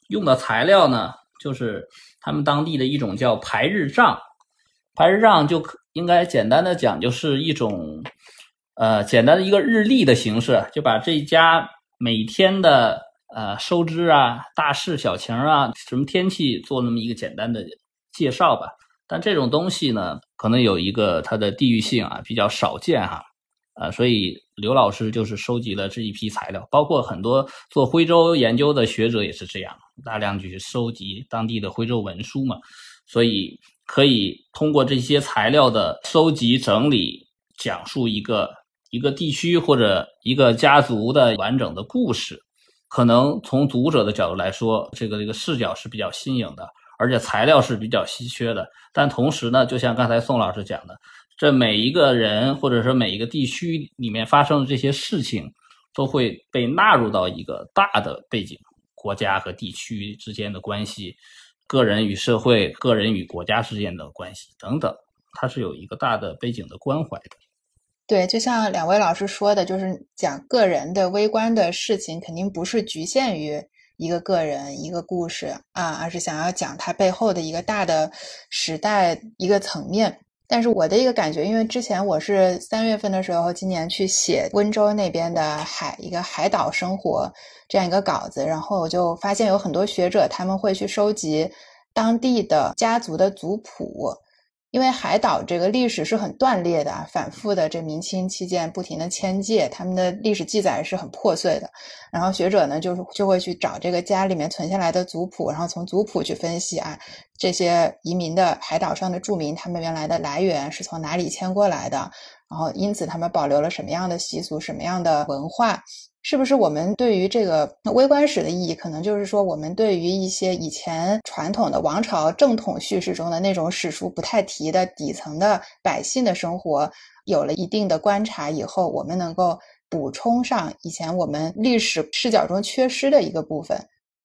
用的材料呢就是他们当地的一种叫排日账。排日账就应该简单的讲，就是一种呃简单的一个日历的形式，就把这家每天的。呃，收支啊，大事小情啊，什么天气，做那么一个简单的介绍吧。但这种东西呢，可能有一个它的地域性啊，比较少见哈。呃，所以刘老师就是收集了这一批材料，包括很多做徽州研究的学者也是这样，大量去收集当地的徽州文书嘛。所以可以通过这些材料的收集整理，讲述一个一个地区或者一个家族的完整的故事。可能从读者的角度来说，这个这个视角是比较新颖的，而且材料是比较稀缺的。但同时呢，就像刚才宋老师讲的，这每一个人或者说每一个地区里面发生的这些事情，都会被纳入到一个大的背景，国家和地区之间的关系，个人与社会、个人与国家之间的关系等等，它是有一个大的背景的关怀的。对，就像两位老师说的，就是讲个人的微观的事情，肯定不是局限于一个个人一个故事啊，而是想要讲它背后的一个大的时代一个层面。但是我的一个感觉，因为之前我是三月份的时候，今年去写温州那边的海一个海岛生活这样一个稿子，然后我就发现有很多学者他们会去收集当地的家族的族谱。因为海岛这个历史是很断裂的，反复的这明清期间不停的迁界，他们的历史记载是很破碎的。然后学者呢，就是就会去找这个家里面存下来的族谱，然后从族谱去分析啊，这些移民的海岛上的住民，他们原来的来源是从哪里迁过来的，然后因此他们保留了什么样的习俗，什么样的文化。是不是我们对于这个微观史的意义，可能就是说，我们对于一些以前传统的王朝正统叙事中的那种史书不太提的底层的百姓的生活，有了一定的观察以后，我们能够补充上以前我们历史视角中缺失的一个部分。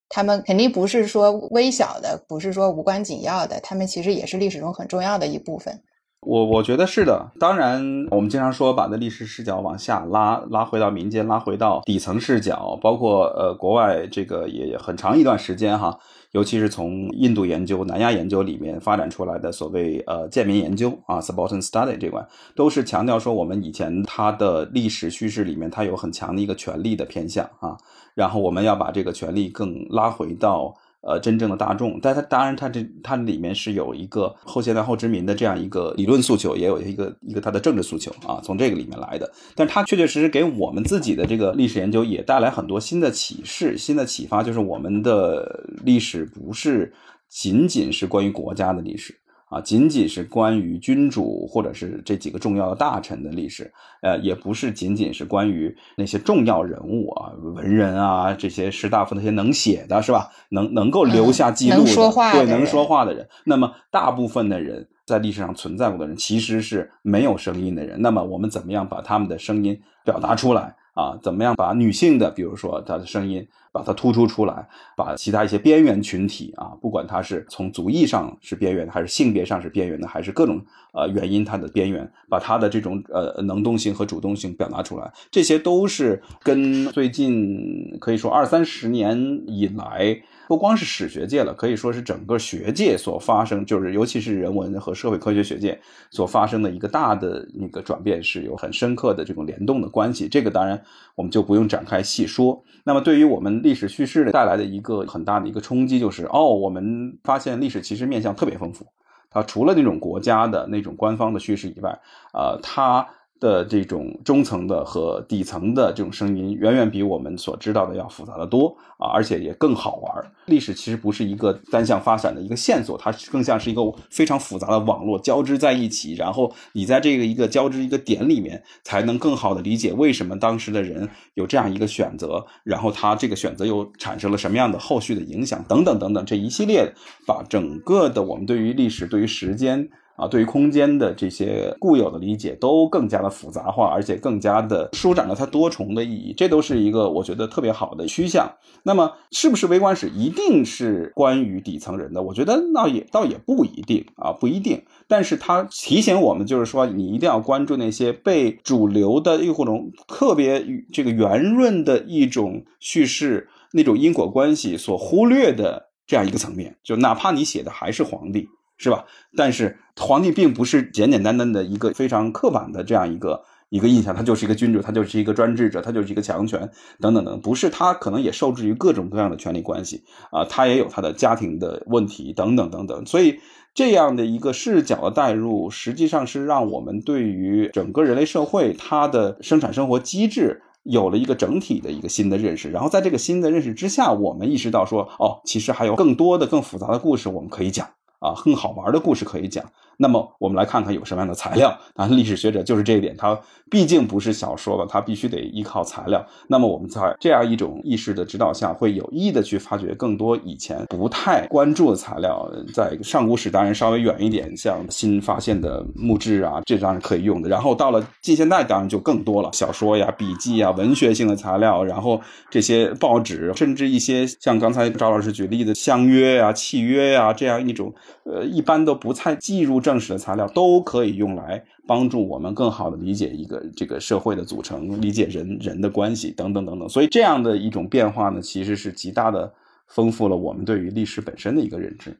他们肯定不是说微小的，不是说无关紧要的，他们其实也是历史中很重要的一部分。我我觉得是的，当然，我们经常说把那历史视角往下拉，拉回到民间，拉回到底层视角，包括呃国外这个也很长一段时间哈，尤其是从印度研究、南亚研究里面发展出来的所谓呃贱民研究啊，subaltern study 这块，都是强调说我们以前它的历史叙事里面它有很强的一个权力的偏向啊，然后我们要把这个权力更拉回到。呃，真正的大众，但它当然，它这它里面是有一个后现代后殖民的这样一个理论诉求，也有一个一个它的政治诉求啊，从这个里面来的。但它确确实实给我们自己的这个历史研究也带来很多新的启示、新的启发，就是我们的历史不是仅仅是关于国家的历史。啊，仅仅是关于君主或者是这几个重要的大臣的历史，呃，也不是仅仅是关于那些重要人物啊、文人啊这些士大夫那些能写的是吧？能能够留下记录的，对，能说话的人。那么大部分的人在历史上存在过的人，其实是没有声音的人。那么我们怎么样把他们的声音表达出来？啊，怎么样把女性的，比如说她的声音，把它突出出来，把其他一些边缘群体啊，不管她是从族裔上是边缘的，还是性别上是边缘的，还是各种呃原因它的边缘，把她的这种呃能动性和主动性表达出来，这些都是跟最近可以说二三十年以来。不光是史学界了，可以说是整个学界所发生，就是尤其是人文和社会科学学界所发生的一个大的那个转变，是有很深刻的这种联动的关系。这个当然我们就不用展开细说。那么对于我们历史叙事的带来的一个很大的一个冲击，就是哦，我们发现历史其实面向特别丰富，它除了那种国家的那种官方的叙事以外，呃，它。的这种中层的和底层的这种声音，远远比我们所知道的要复杂的多啊，而且也更好玩。历史其实不是一个单向发展的一个线索，它更像是一个非常复杂的网络交织在一起，然后你在这个一个交织一个点里面，才能更好的理解为什么当时的人有这样一个选择，然后他这个选择又产生了什么样的后续的影响，等等等等，这一系列把整个的我们对于历史、对于时间。啊，对于空间的这些固有的理解都更加的复杂化，而且更加的舒展了它多重的意义，这都是一个我觉得特别好的趋向。那么，是不是微观史一定是关于底层人的？我觉得那也倒也不一定啊，不一定。但是它提醒我们，就是说你一定要关注那些被主流的一种特别这个圆润的一种叙事那种因果关系所忽略的这样一个层面，就哪怕你写的还是皇帝。是吧？但是皇帝并不是简简单单的一个非常刻板的这样一个一个印象，他就是一个君主，他就是一个专制者，他就是一个强权等等等，不是他可能也受制于各种各样的权力关系啊，他也有他的家庭的问题等等等等。所以这样的一个视角的带入，实际上是让我们对于整个人类社会它的生产生活机制有了一个整体的一个新的认识。然后在这个新的认识之下，我们意识到说，哦，其实还有更多的、更复杂的故事我们可以讲。啊，更好玩的故事可以讲。那么我们来看看有什么样的材料啊？历史学者就是这一点，他毕竟不是小说了，他必须得依靠材料。那么我们在这样一种意识的指导下，会有意的去发掘更多以前不太关注的材料。在上古史当然稍微远一点，像新发现的墓志啊，这当然可以用的。然后到了近现代，当然就更多了，小说呀、笔记啊、文学性的材料，然后这些报纸，甚至一些像刚才赵老师举例的相约呀、契约呀这样一种。呃，一般都不太计入正史的材料，都可以用来帮助我们更好的理解一个这个社会的组成，理解人人的关系等等等等。所以这样的一种变化呢，其实是极大的丰富了我们对于历史本身的一个认知。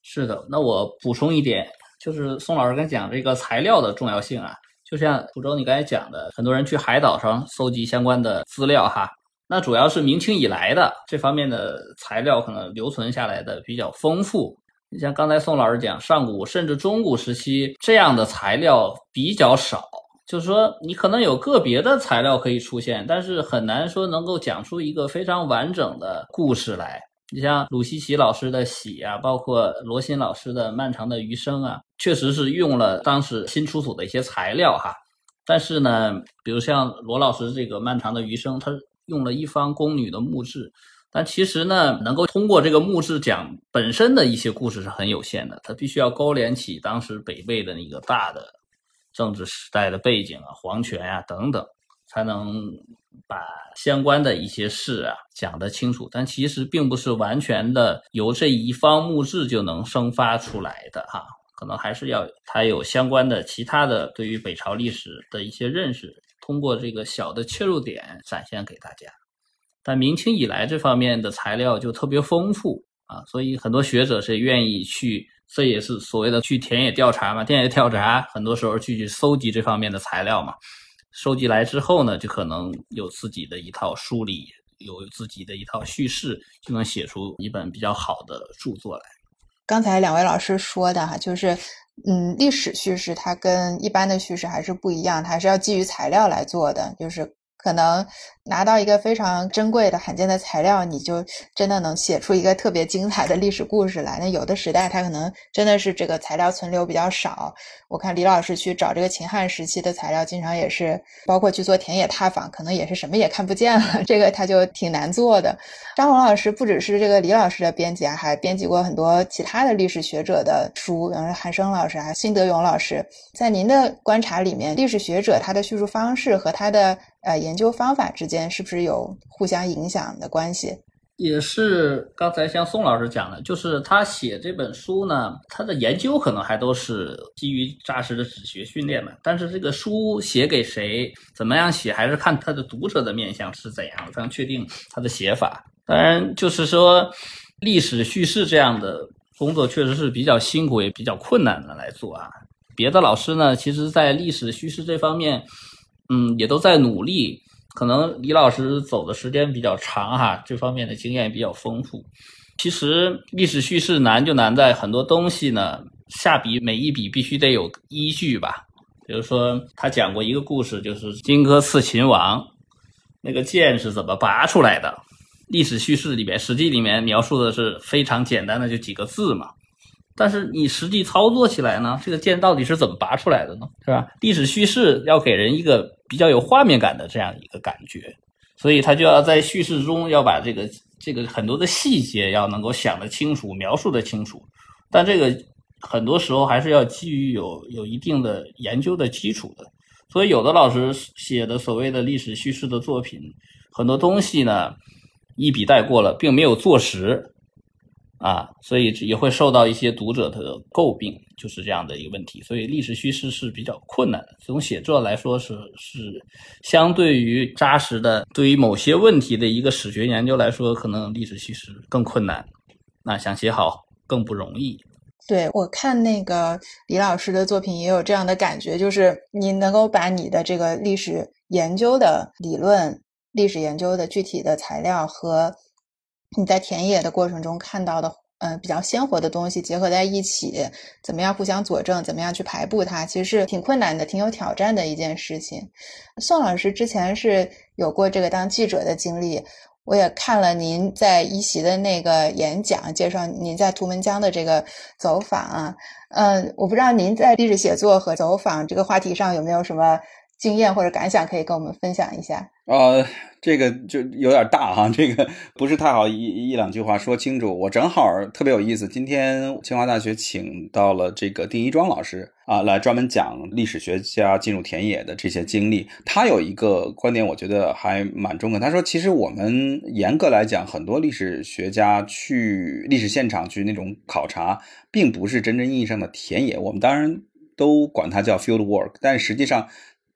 是的，那我补充一点，就是宋老师刚讲这个材料的重要性啊，就像福州你刚才讲的，很多人去海岛上搜集相关的资料哈，那主要是明清以来的这方面的材料可能留存下来的比较丰富。你像刚才宋老师讲，上古甚至中古时期这样的材料比较少，就是说你可能有个别的材料可以出现，但是很难说能够讲出一个非常完整的故事来。你像鲁西奇老师的《喜》啊，包括罗新老师的《漫长的余生》啊，确实是用了当时新出土的一些材料哈。但是呢，比如像罗老师这个《漫长的余生》，他用了一方宫女的墓志。但其实呢，能够通过这个墓志讲本身的一些故事是很有限的，它必须要勾连起当时北魏的那个大的政治时代的背景啊、皇权啊等等，才能把相关的一些事啊讲得清楚。但其实并不是完全的由这一方墓志就能生发出来的哈，可能还是要它有相关的其他的对于北朝历史的一些认识，通过这个小的切入点展现给大家。但明清以来这方面的材料就特别丰富啊，所以很多学者是愿意去，这也是所谓的去田野调查嘛。田野调查很多时候去去搜集这方面的材料嘛，收集来之后呢，就可能有自己的一套梳理，有自己的一套叙事，就能写出一本比较好的著作来。刚才两位老师说的哈，就是嗯，历史叙事它跟一般的叙事还是不一样，它是要基于材料来做的，就是。可能拿到一个非常珍贵的、罕见的材料，你就真的能写出一个特别精彩的历史故事来。那有的时代，它可能真的是这个材料存留比较少。我看李老师去找这个秦汉时期的材料，经常也是包括去做田野踏访，可能也是什么也看不见了，这个他就挺难做的。张宏老师不只是这个李老师的编辑啊，还编辑过很多其他的历史学者的书，比如韩生老师啊、辛德勇老师。在您的观察里面，历史学者他的叙述方式和他的呃，研究方法之间是不是有互相影响的关系？也是刚才像宋老师讲的，就是他写这本书呢，他的研究可能还都是基于扎实的史学训练嘛。但是这个书写给谁，怎么样写，还是看他的读者的面相是怎样，才能确定他的写法。当然，就是说历史叙事这样的工作确实是比较辛苦，也比较困难的来做啊。别的老师呢，其实在历史叙事这方面。嗯，也都在努力。可能李老师走的时间比较长哈，这方面的经验比较丰富。其实历史叙事难就难在很多东西呢，下笔每一笔必须得有依据吧。比如说他讲过一个故事，就是荆轲刺秦王，那个剑是怎么拔出来的？历史叙事里面，史记里面描述的是非常简单的，就几个字嘛。但是你实际操作起来呢，这个剑到底是怎么拔出来的呢？是吧？历史叙事要给人一个比较有画面感的这样一个感觉，所以他就要在叙事中要把这个这个很多的细节要能够想得清楚，描述得清楚。但这个很多时候还是要基于有有一定的研究的基础的。所以有的老师写的所谓的历史叙事的作品，很多东西呢一笔带过了，并没有坐实。啊，所以也会受到一些读者的诟病，就是这样的一个问题。所以历史叙事是比较困难的，从写作来说是是相对于扎实的，对于某些问题的一个史学研究来说，可能历史叙事更困难。那想写好更不容易。对我看那个李老师的作品也有这样的感觉，就是你能够把你的这个历史研究的理论、历史研究的具体的材料和。你在田野的过程中看到的，嗯，比较鲜活的东西结合在一起，怎么样互相佐证？怎么样去排布它？其实是挺困难的，挺有挑战的一件事情。宋老师之前是有过这个当记者的经历，我也看了您在一席的那个演讲，介绍您在图们江的这个走访啊。嗯，我不知道您在历史写作和走访这个话题上有没有什么经验或者感想可以跟我们分享一下？呃。这个就有点大哈，这个不是太好一一两句话说清楚。我正好特别有意思，今天清华大学请到了这个丁一庄老师啊，来专门讲历史学家进入田野的这些经历。他有一个观点，我觉得还蛮中肯。他说，其实我们严格来讲，很多历史学家去历史现场去那种考察，并不是真正意义上的田野。我们当然都管它叫 field work，但实际上。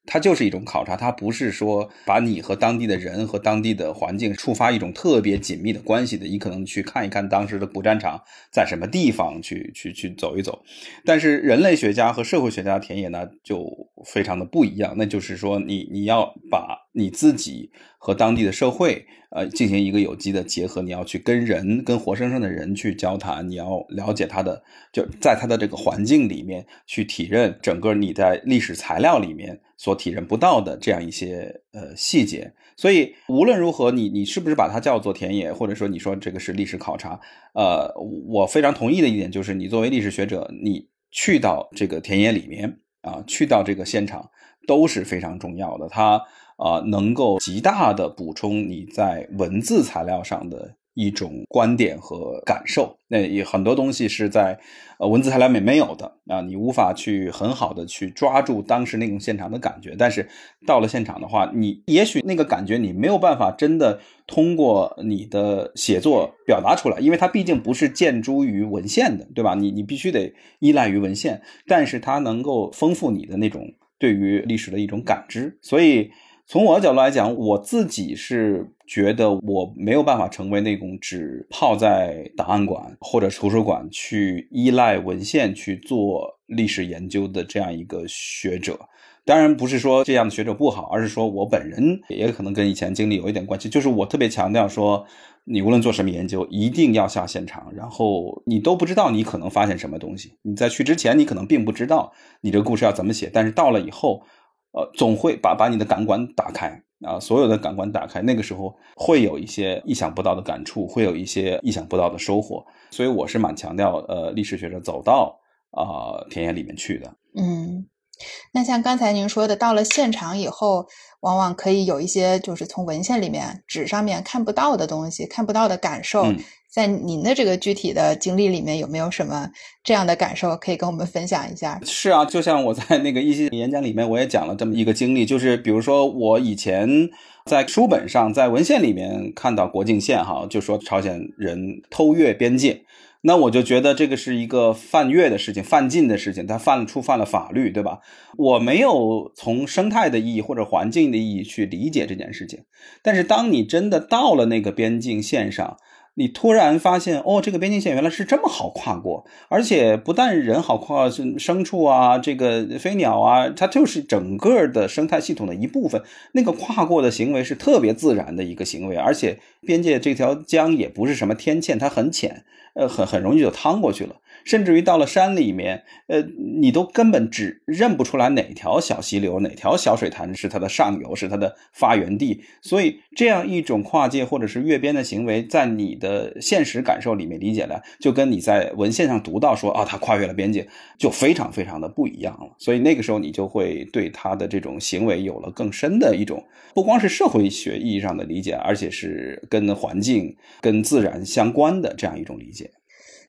它就是一种考察，它不是说把你和当地的人和当地的环境触发一种特别紧密的关系的。你可能去看一看当时的古战场在什么地方，去去去走一走。但是人类学家和社会学家田野呢，就非常的不一样。那就是说，你你要把你自己和当地的社会。呃，进行一个有机的结合，你要去跟人、跟活生生的人去交谈，你要了解他的，就在他的这个环境里面去体认整个你在历史材料里面所体认不到的这样一些呃细节。所以无论如何，你你是不是把它叫做田野，或者说你说这个是历史考察？呃，我非常同意的一点就是，你作为历史学者，你去到这个田野里面啊，去到这个现场都是非常重要的。它。啊，能够极大的补充你在文字材料上的一种观点和感受。那也很多东西是在呃文字材料里面没有的啊，你无法去很好的去抓住当时那种现场的感觉。但是到了现场的话，你也许那个感觉你没有办法真的通过你的写作表达出来，因为它毕竟不是建诸于文献的，对吧？你你必须得依赖于文献，但是它能够丰富你的那种对于历史的一种感知，所以。从我的角度来讲，我自己是觉得我没有办法成为那种只泡在档案馆或者图书馆去依赖文献去做历史研究的这样一个学者。当然，不是说这样的学者不好，而是说我本人也可能跟以前经历有一点关系。就是我特别强调说，你无论做什么研究，一定要下现场，然后你都不知道你可能发现什么东西。你在去之前，你可能并不知道你这个故事要怎么写，但是到了以后。呃，总会把把你的感官打开啊，所有的感官打开，那个时候会有一些意想不到的感触，会有一些意想不到的收获。所以我是蛮强调，呃，历史学者走到啊田野里面去的。嗯，那像刚才您说的，到了现场以后，往往可以有一些就是从文献里面、纸上面看不到的东西，看不到的感受。在您的这个具体的经历里面，有没有什么这样的感受可以跟我们分享一下？是啊，就像我在那个一些演讲里面，我也讲了这么一个经历，就是比如说我以前在书本上、在文献里面看到国境线，哈，就说朝鲜人偷越边界，那我就觉得这个是一个犯越的事情、犯禁的事情，他犯触犯了法律，对吧？我没有从生态的意义或者环境的意义去理解这件事情，但是当你真的到了那个边境线上，你突然发现，哦，这个边境线原来是这么好跨过，而且不但人好跨，是牲畜啊，这个飞鸟啊，它就是整个的生态系统的一部分。那个跨过的行为是特别自然的一个行为，而且边界这条江也不是什么天堑，它很浅，呃，很很容易就趟过去了。甚至于到了山里面，呃，你都根本只认不出来哪条小溪流、哪条小水潭是它的上游，是它的发源地。所以，这样一种跨界或者是越边的行为，在你的现实感受里面理解的，就跟你在文献上读到说啊，他跨越了边界，就非常非常的不一样了。所以那个时候，你就会对他的这种行为有了更深的一种，不光是社会学意义上的理解，而且是跟环境、跟自然相关的这样一种理解。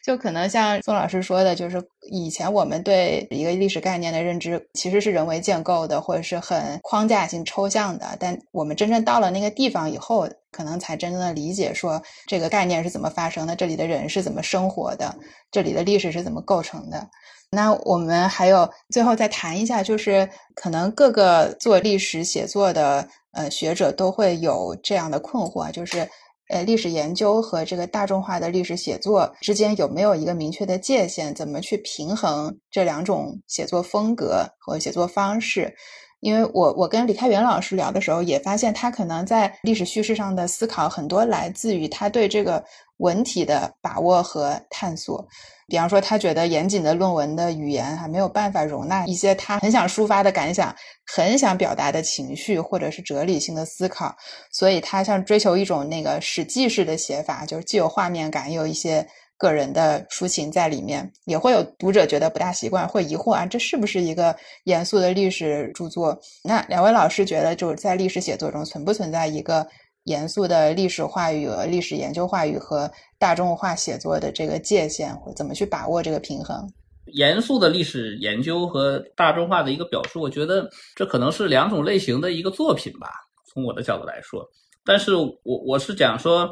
就可能像宋老师说的，就是以前我们对一个历史概念的认知其实是人为建构的，或者是很框架性、抽象的。但我们真正到了那个地方以后，可能才真正的理解说这个概念是怎么发生的，这里的人是怎么生活的，这里的历史是怎么构成的。那我们还有最后再谈一下，就是可能各个做历史写作的呃学者都会有这样的困惑，就是。呃，历史研究和这个大众化的历史写作之间有没有一个明确的界限？怎么去平衡这两种写作风格和写作方式？因为我我跟李开元老师聊的时候，也发现他可能在历史叙事上的思考很多来自于他对这个文体的把握和探索。比方说，他觉得严谨的论文的语言还没有办法容纳一些他很想抒发的感想、很想表达的情绪，或者是哲理性的思考，所以他像追求一种那个史记式的写法，就是既有画面感，又有一些个人的抒情在里面。也会有读者觉得不大习惯，会疑惑啊，这是不是一个严肃的历史著作？那两位老师觉得，就是在历史写作中存不存在一个？严肃的历史话语、历史研究话语和大众化写作的这个界限，或怎么去把握这个平衡？严肃的历史研究和大众化的一个表述，我觉得这可能是两种类型的一个作品吧。从我的角度来说，但是我我是讲说，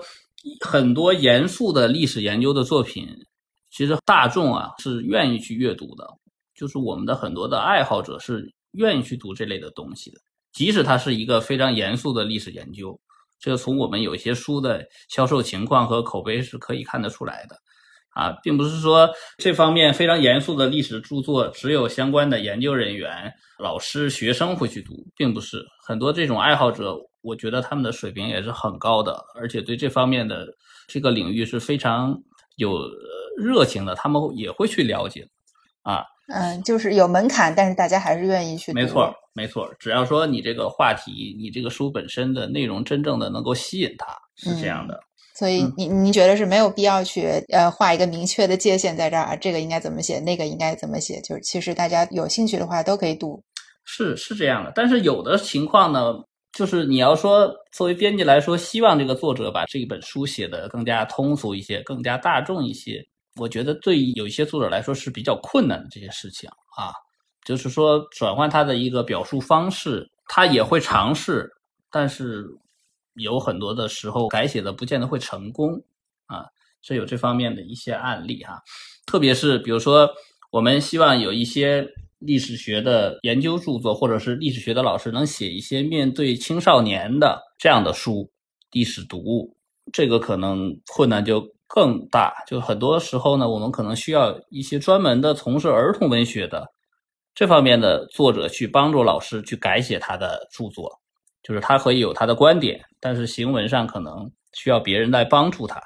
很多严肃的历史研究的作品，其实大众啊是愿意去阅读的，就是我们的很多的爱好者是愿意去读这类的东西的，即使它是一个非常严肃的历史研究。这个从我们有一些书的销售情况和口碑是可以看得出来的，啊，并不是说这方面非常严肃的历史著作只有相关的研究人员、老师、学生会去读，并不是很多这种爱好者，我觉得他们的水平也是很高的，而且对这方面的这个领域是非常有热情的，他们也会去了解，啊。嗯，就是有门槛，但是大家还是愿意去。没错，没错，只要说你这个话题，你这个书本身的内容真正的能够吸引他，是这样的。所以，你您觉得是没有必要去呃画一个明确的界限在这儿，这个应该怎么写，那个应该怎么写？就是其实大家有兴趣的话都可以读。是是这样的，但是有的情况呢，就是你要说作为编辑来说，希望这个作者把这一本书写的更加通俗一些，更加大众一些。我觉得对有一些作者来说是比较困难的这些事情啊，就是说转换他的一个表述方式，他也会尝试，但是有很多的时候改写的不见得会成功啊，是有这方面的一些案例哈。特别是比如说，我们希望有一些历史学的研究著作，或者是历史学的老师能写一些面对青少年的这样的书，历史读物，这个可能困难就。更大，就很多时候呢，我们可能需要一些专门的从事儿童文学的这方面的作者去帮助老师去改写他的著作，就是他可以有他的观点，但是行文上可能需要别人来帮助他，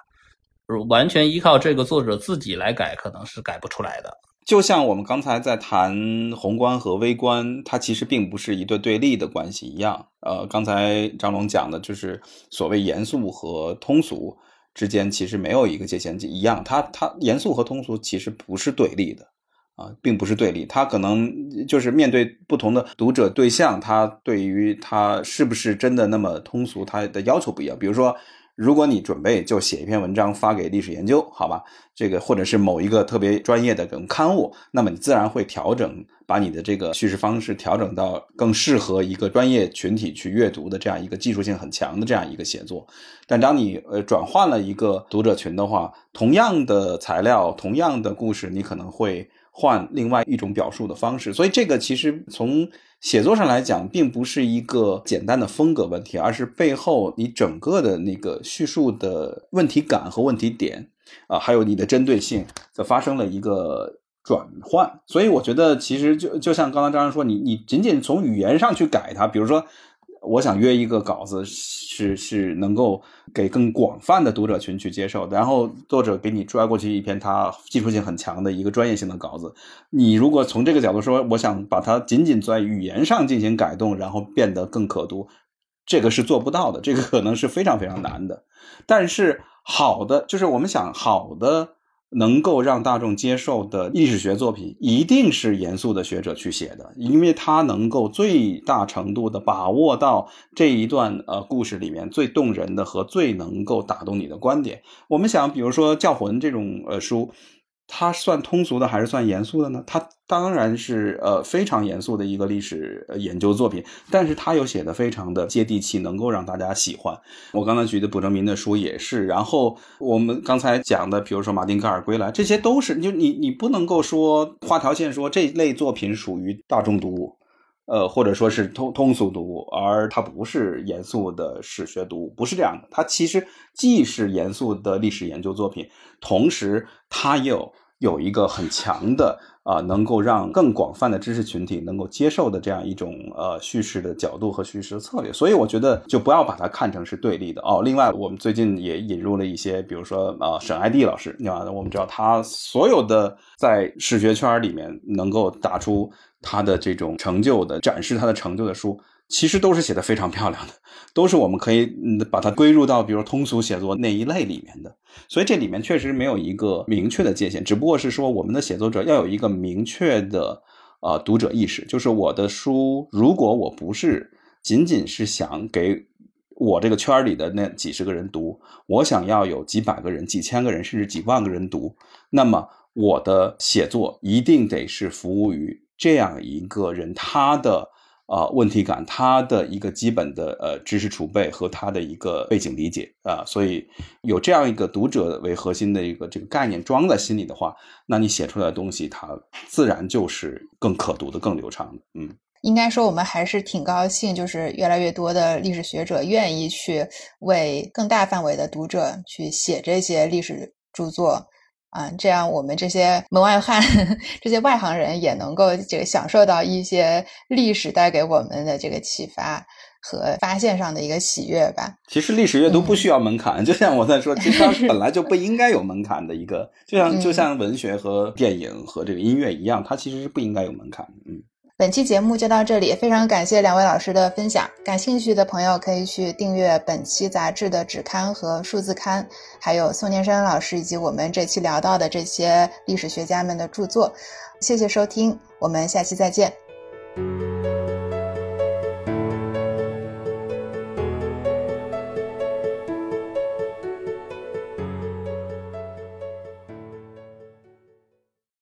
完全依靠这个作者自己来改，可能是改不出来的。就像我们刚才在谈宏观和微观，它其实并不是一对对立的关系一样。呃，刚才张龙讲的就是所谓严肃和通俗之间其实没有一个界限一样，它它严肃和通俗其实不是对立的。啊，并不是对立，他可能就是面对不同的读者对象，他对于他是不是真的那么通俗，他的要求不一样。比如说，如果你准备就写一篇文章发给历史研究，好吧，这个或者是某一个特别专业的这种刊物，那么你自然会调整，把你的这个叙事方式调整到更适合一个专业群体去阅读的这样一个技术性很强的这样一个写作。但当你呃转换了一个读者群的话，同样的材料，同样的故事，你可能会。换另外一种表述的方式，所以这个其实从写作上来讲，并不是一个简单的风格问题，而是背后你整个的那个叙述的问题感和问题点啊，还有你的针对性，的发生了一个转换。所以我觉得，其实就就像刚刚张然说，你你仅仅从语言上去改它，比如说。我想约一个稿子，是是能够给更广泛的读者群去接受。然后作者给你拽过去一篇他技术性很强的一个专业性的稿子，你如果从这个角度说，我想把它仅仅在语言上进行改动，然后变得更可读，这个是做不到的，这个可能是非常非常难的。但是好的，就是我们想好的。能够让大众接受的历史学作品，一定是严肃的学者去写的，因为他能够最大程度的把握到这一段呃故事里面最动人的和最能够打动你的观点。我们想，比如说《教魂》这种呃书。它算通俗的还是算严肃的呢？它当然是呃非常严肃的一个历史研究作品，但是它又写的非常的接地气，能够让大家喜欢。我刚才举的卜正明的书也是，然后我们刚才讲的，比如说马丁格尔归来，这些都是就你你不能够说画条线说这类作品属于大众读物。呃，或者说是通通俗读物，而它不是严肃的史学读物，不是这样的。它其实既是严肃的历史研究作品，同时它又有一个很强的啊，能够让更广泛的知识群体能够接受的这样一种呃叙事的角度和叙事的策略。所以我觉得就不要把它看成是对立的哦。另外，我们最近也引入了一些，比如说啊沈爱蒂老师，对吧？我们知道他所有的在史学圈里面能够打出。他的这种成就的展示，他的成就的书，其实都是写的非常漂亮的，*laughs* 都是我们可以把它归入到比如通俗写作那一类里面的。所以这里面确实没有一个明确的界限，只不过是说我们的写作者要有一个明确的呃读者意识，就是我的书如果我不是仅仅是想给我这个圈里的那几十个人读，我想要有几百个人、几千个人甚至几万个人读，那么我的写作一定得是服务于。这样一个人，他的啊问题感，他的一个基本的呃知识储备和他的一个背景理解啊，所以有这样一个读者为核心的一个这个概念装在心里的话，那你写出来的东西，它自然就是更可读的、更流畅的。嗯，应该说我们还是挺高兴，就是越来越多的历史学者愿意去为更大范围的读者去写这些历史著作。啊，这样我们这些门外汉、*laughs* 这些外行人也能够这个享受到一些历史带给我们的这个启发和发现上的一个喜悦吧。其实历史阅读不需要门槛，就像我在说，其实它本来就不 *laughs* 应该有门槛的一个，就像就像文学和电影和这个音乐一样，它其实是不应该有门槛。嗯。本期节目就到这里，非常感谢两位老师的分享。感兴趣的朋友可以去订阅本期杂志的纸刊和数字刊，还有宋念山老师以及我们这期聊到的这些历史学家们的著作。谢谢收听，我们下期再见。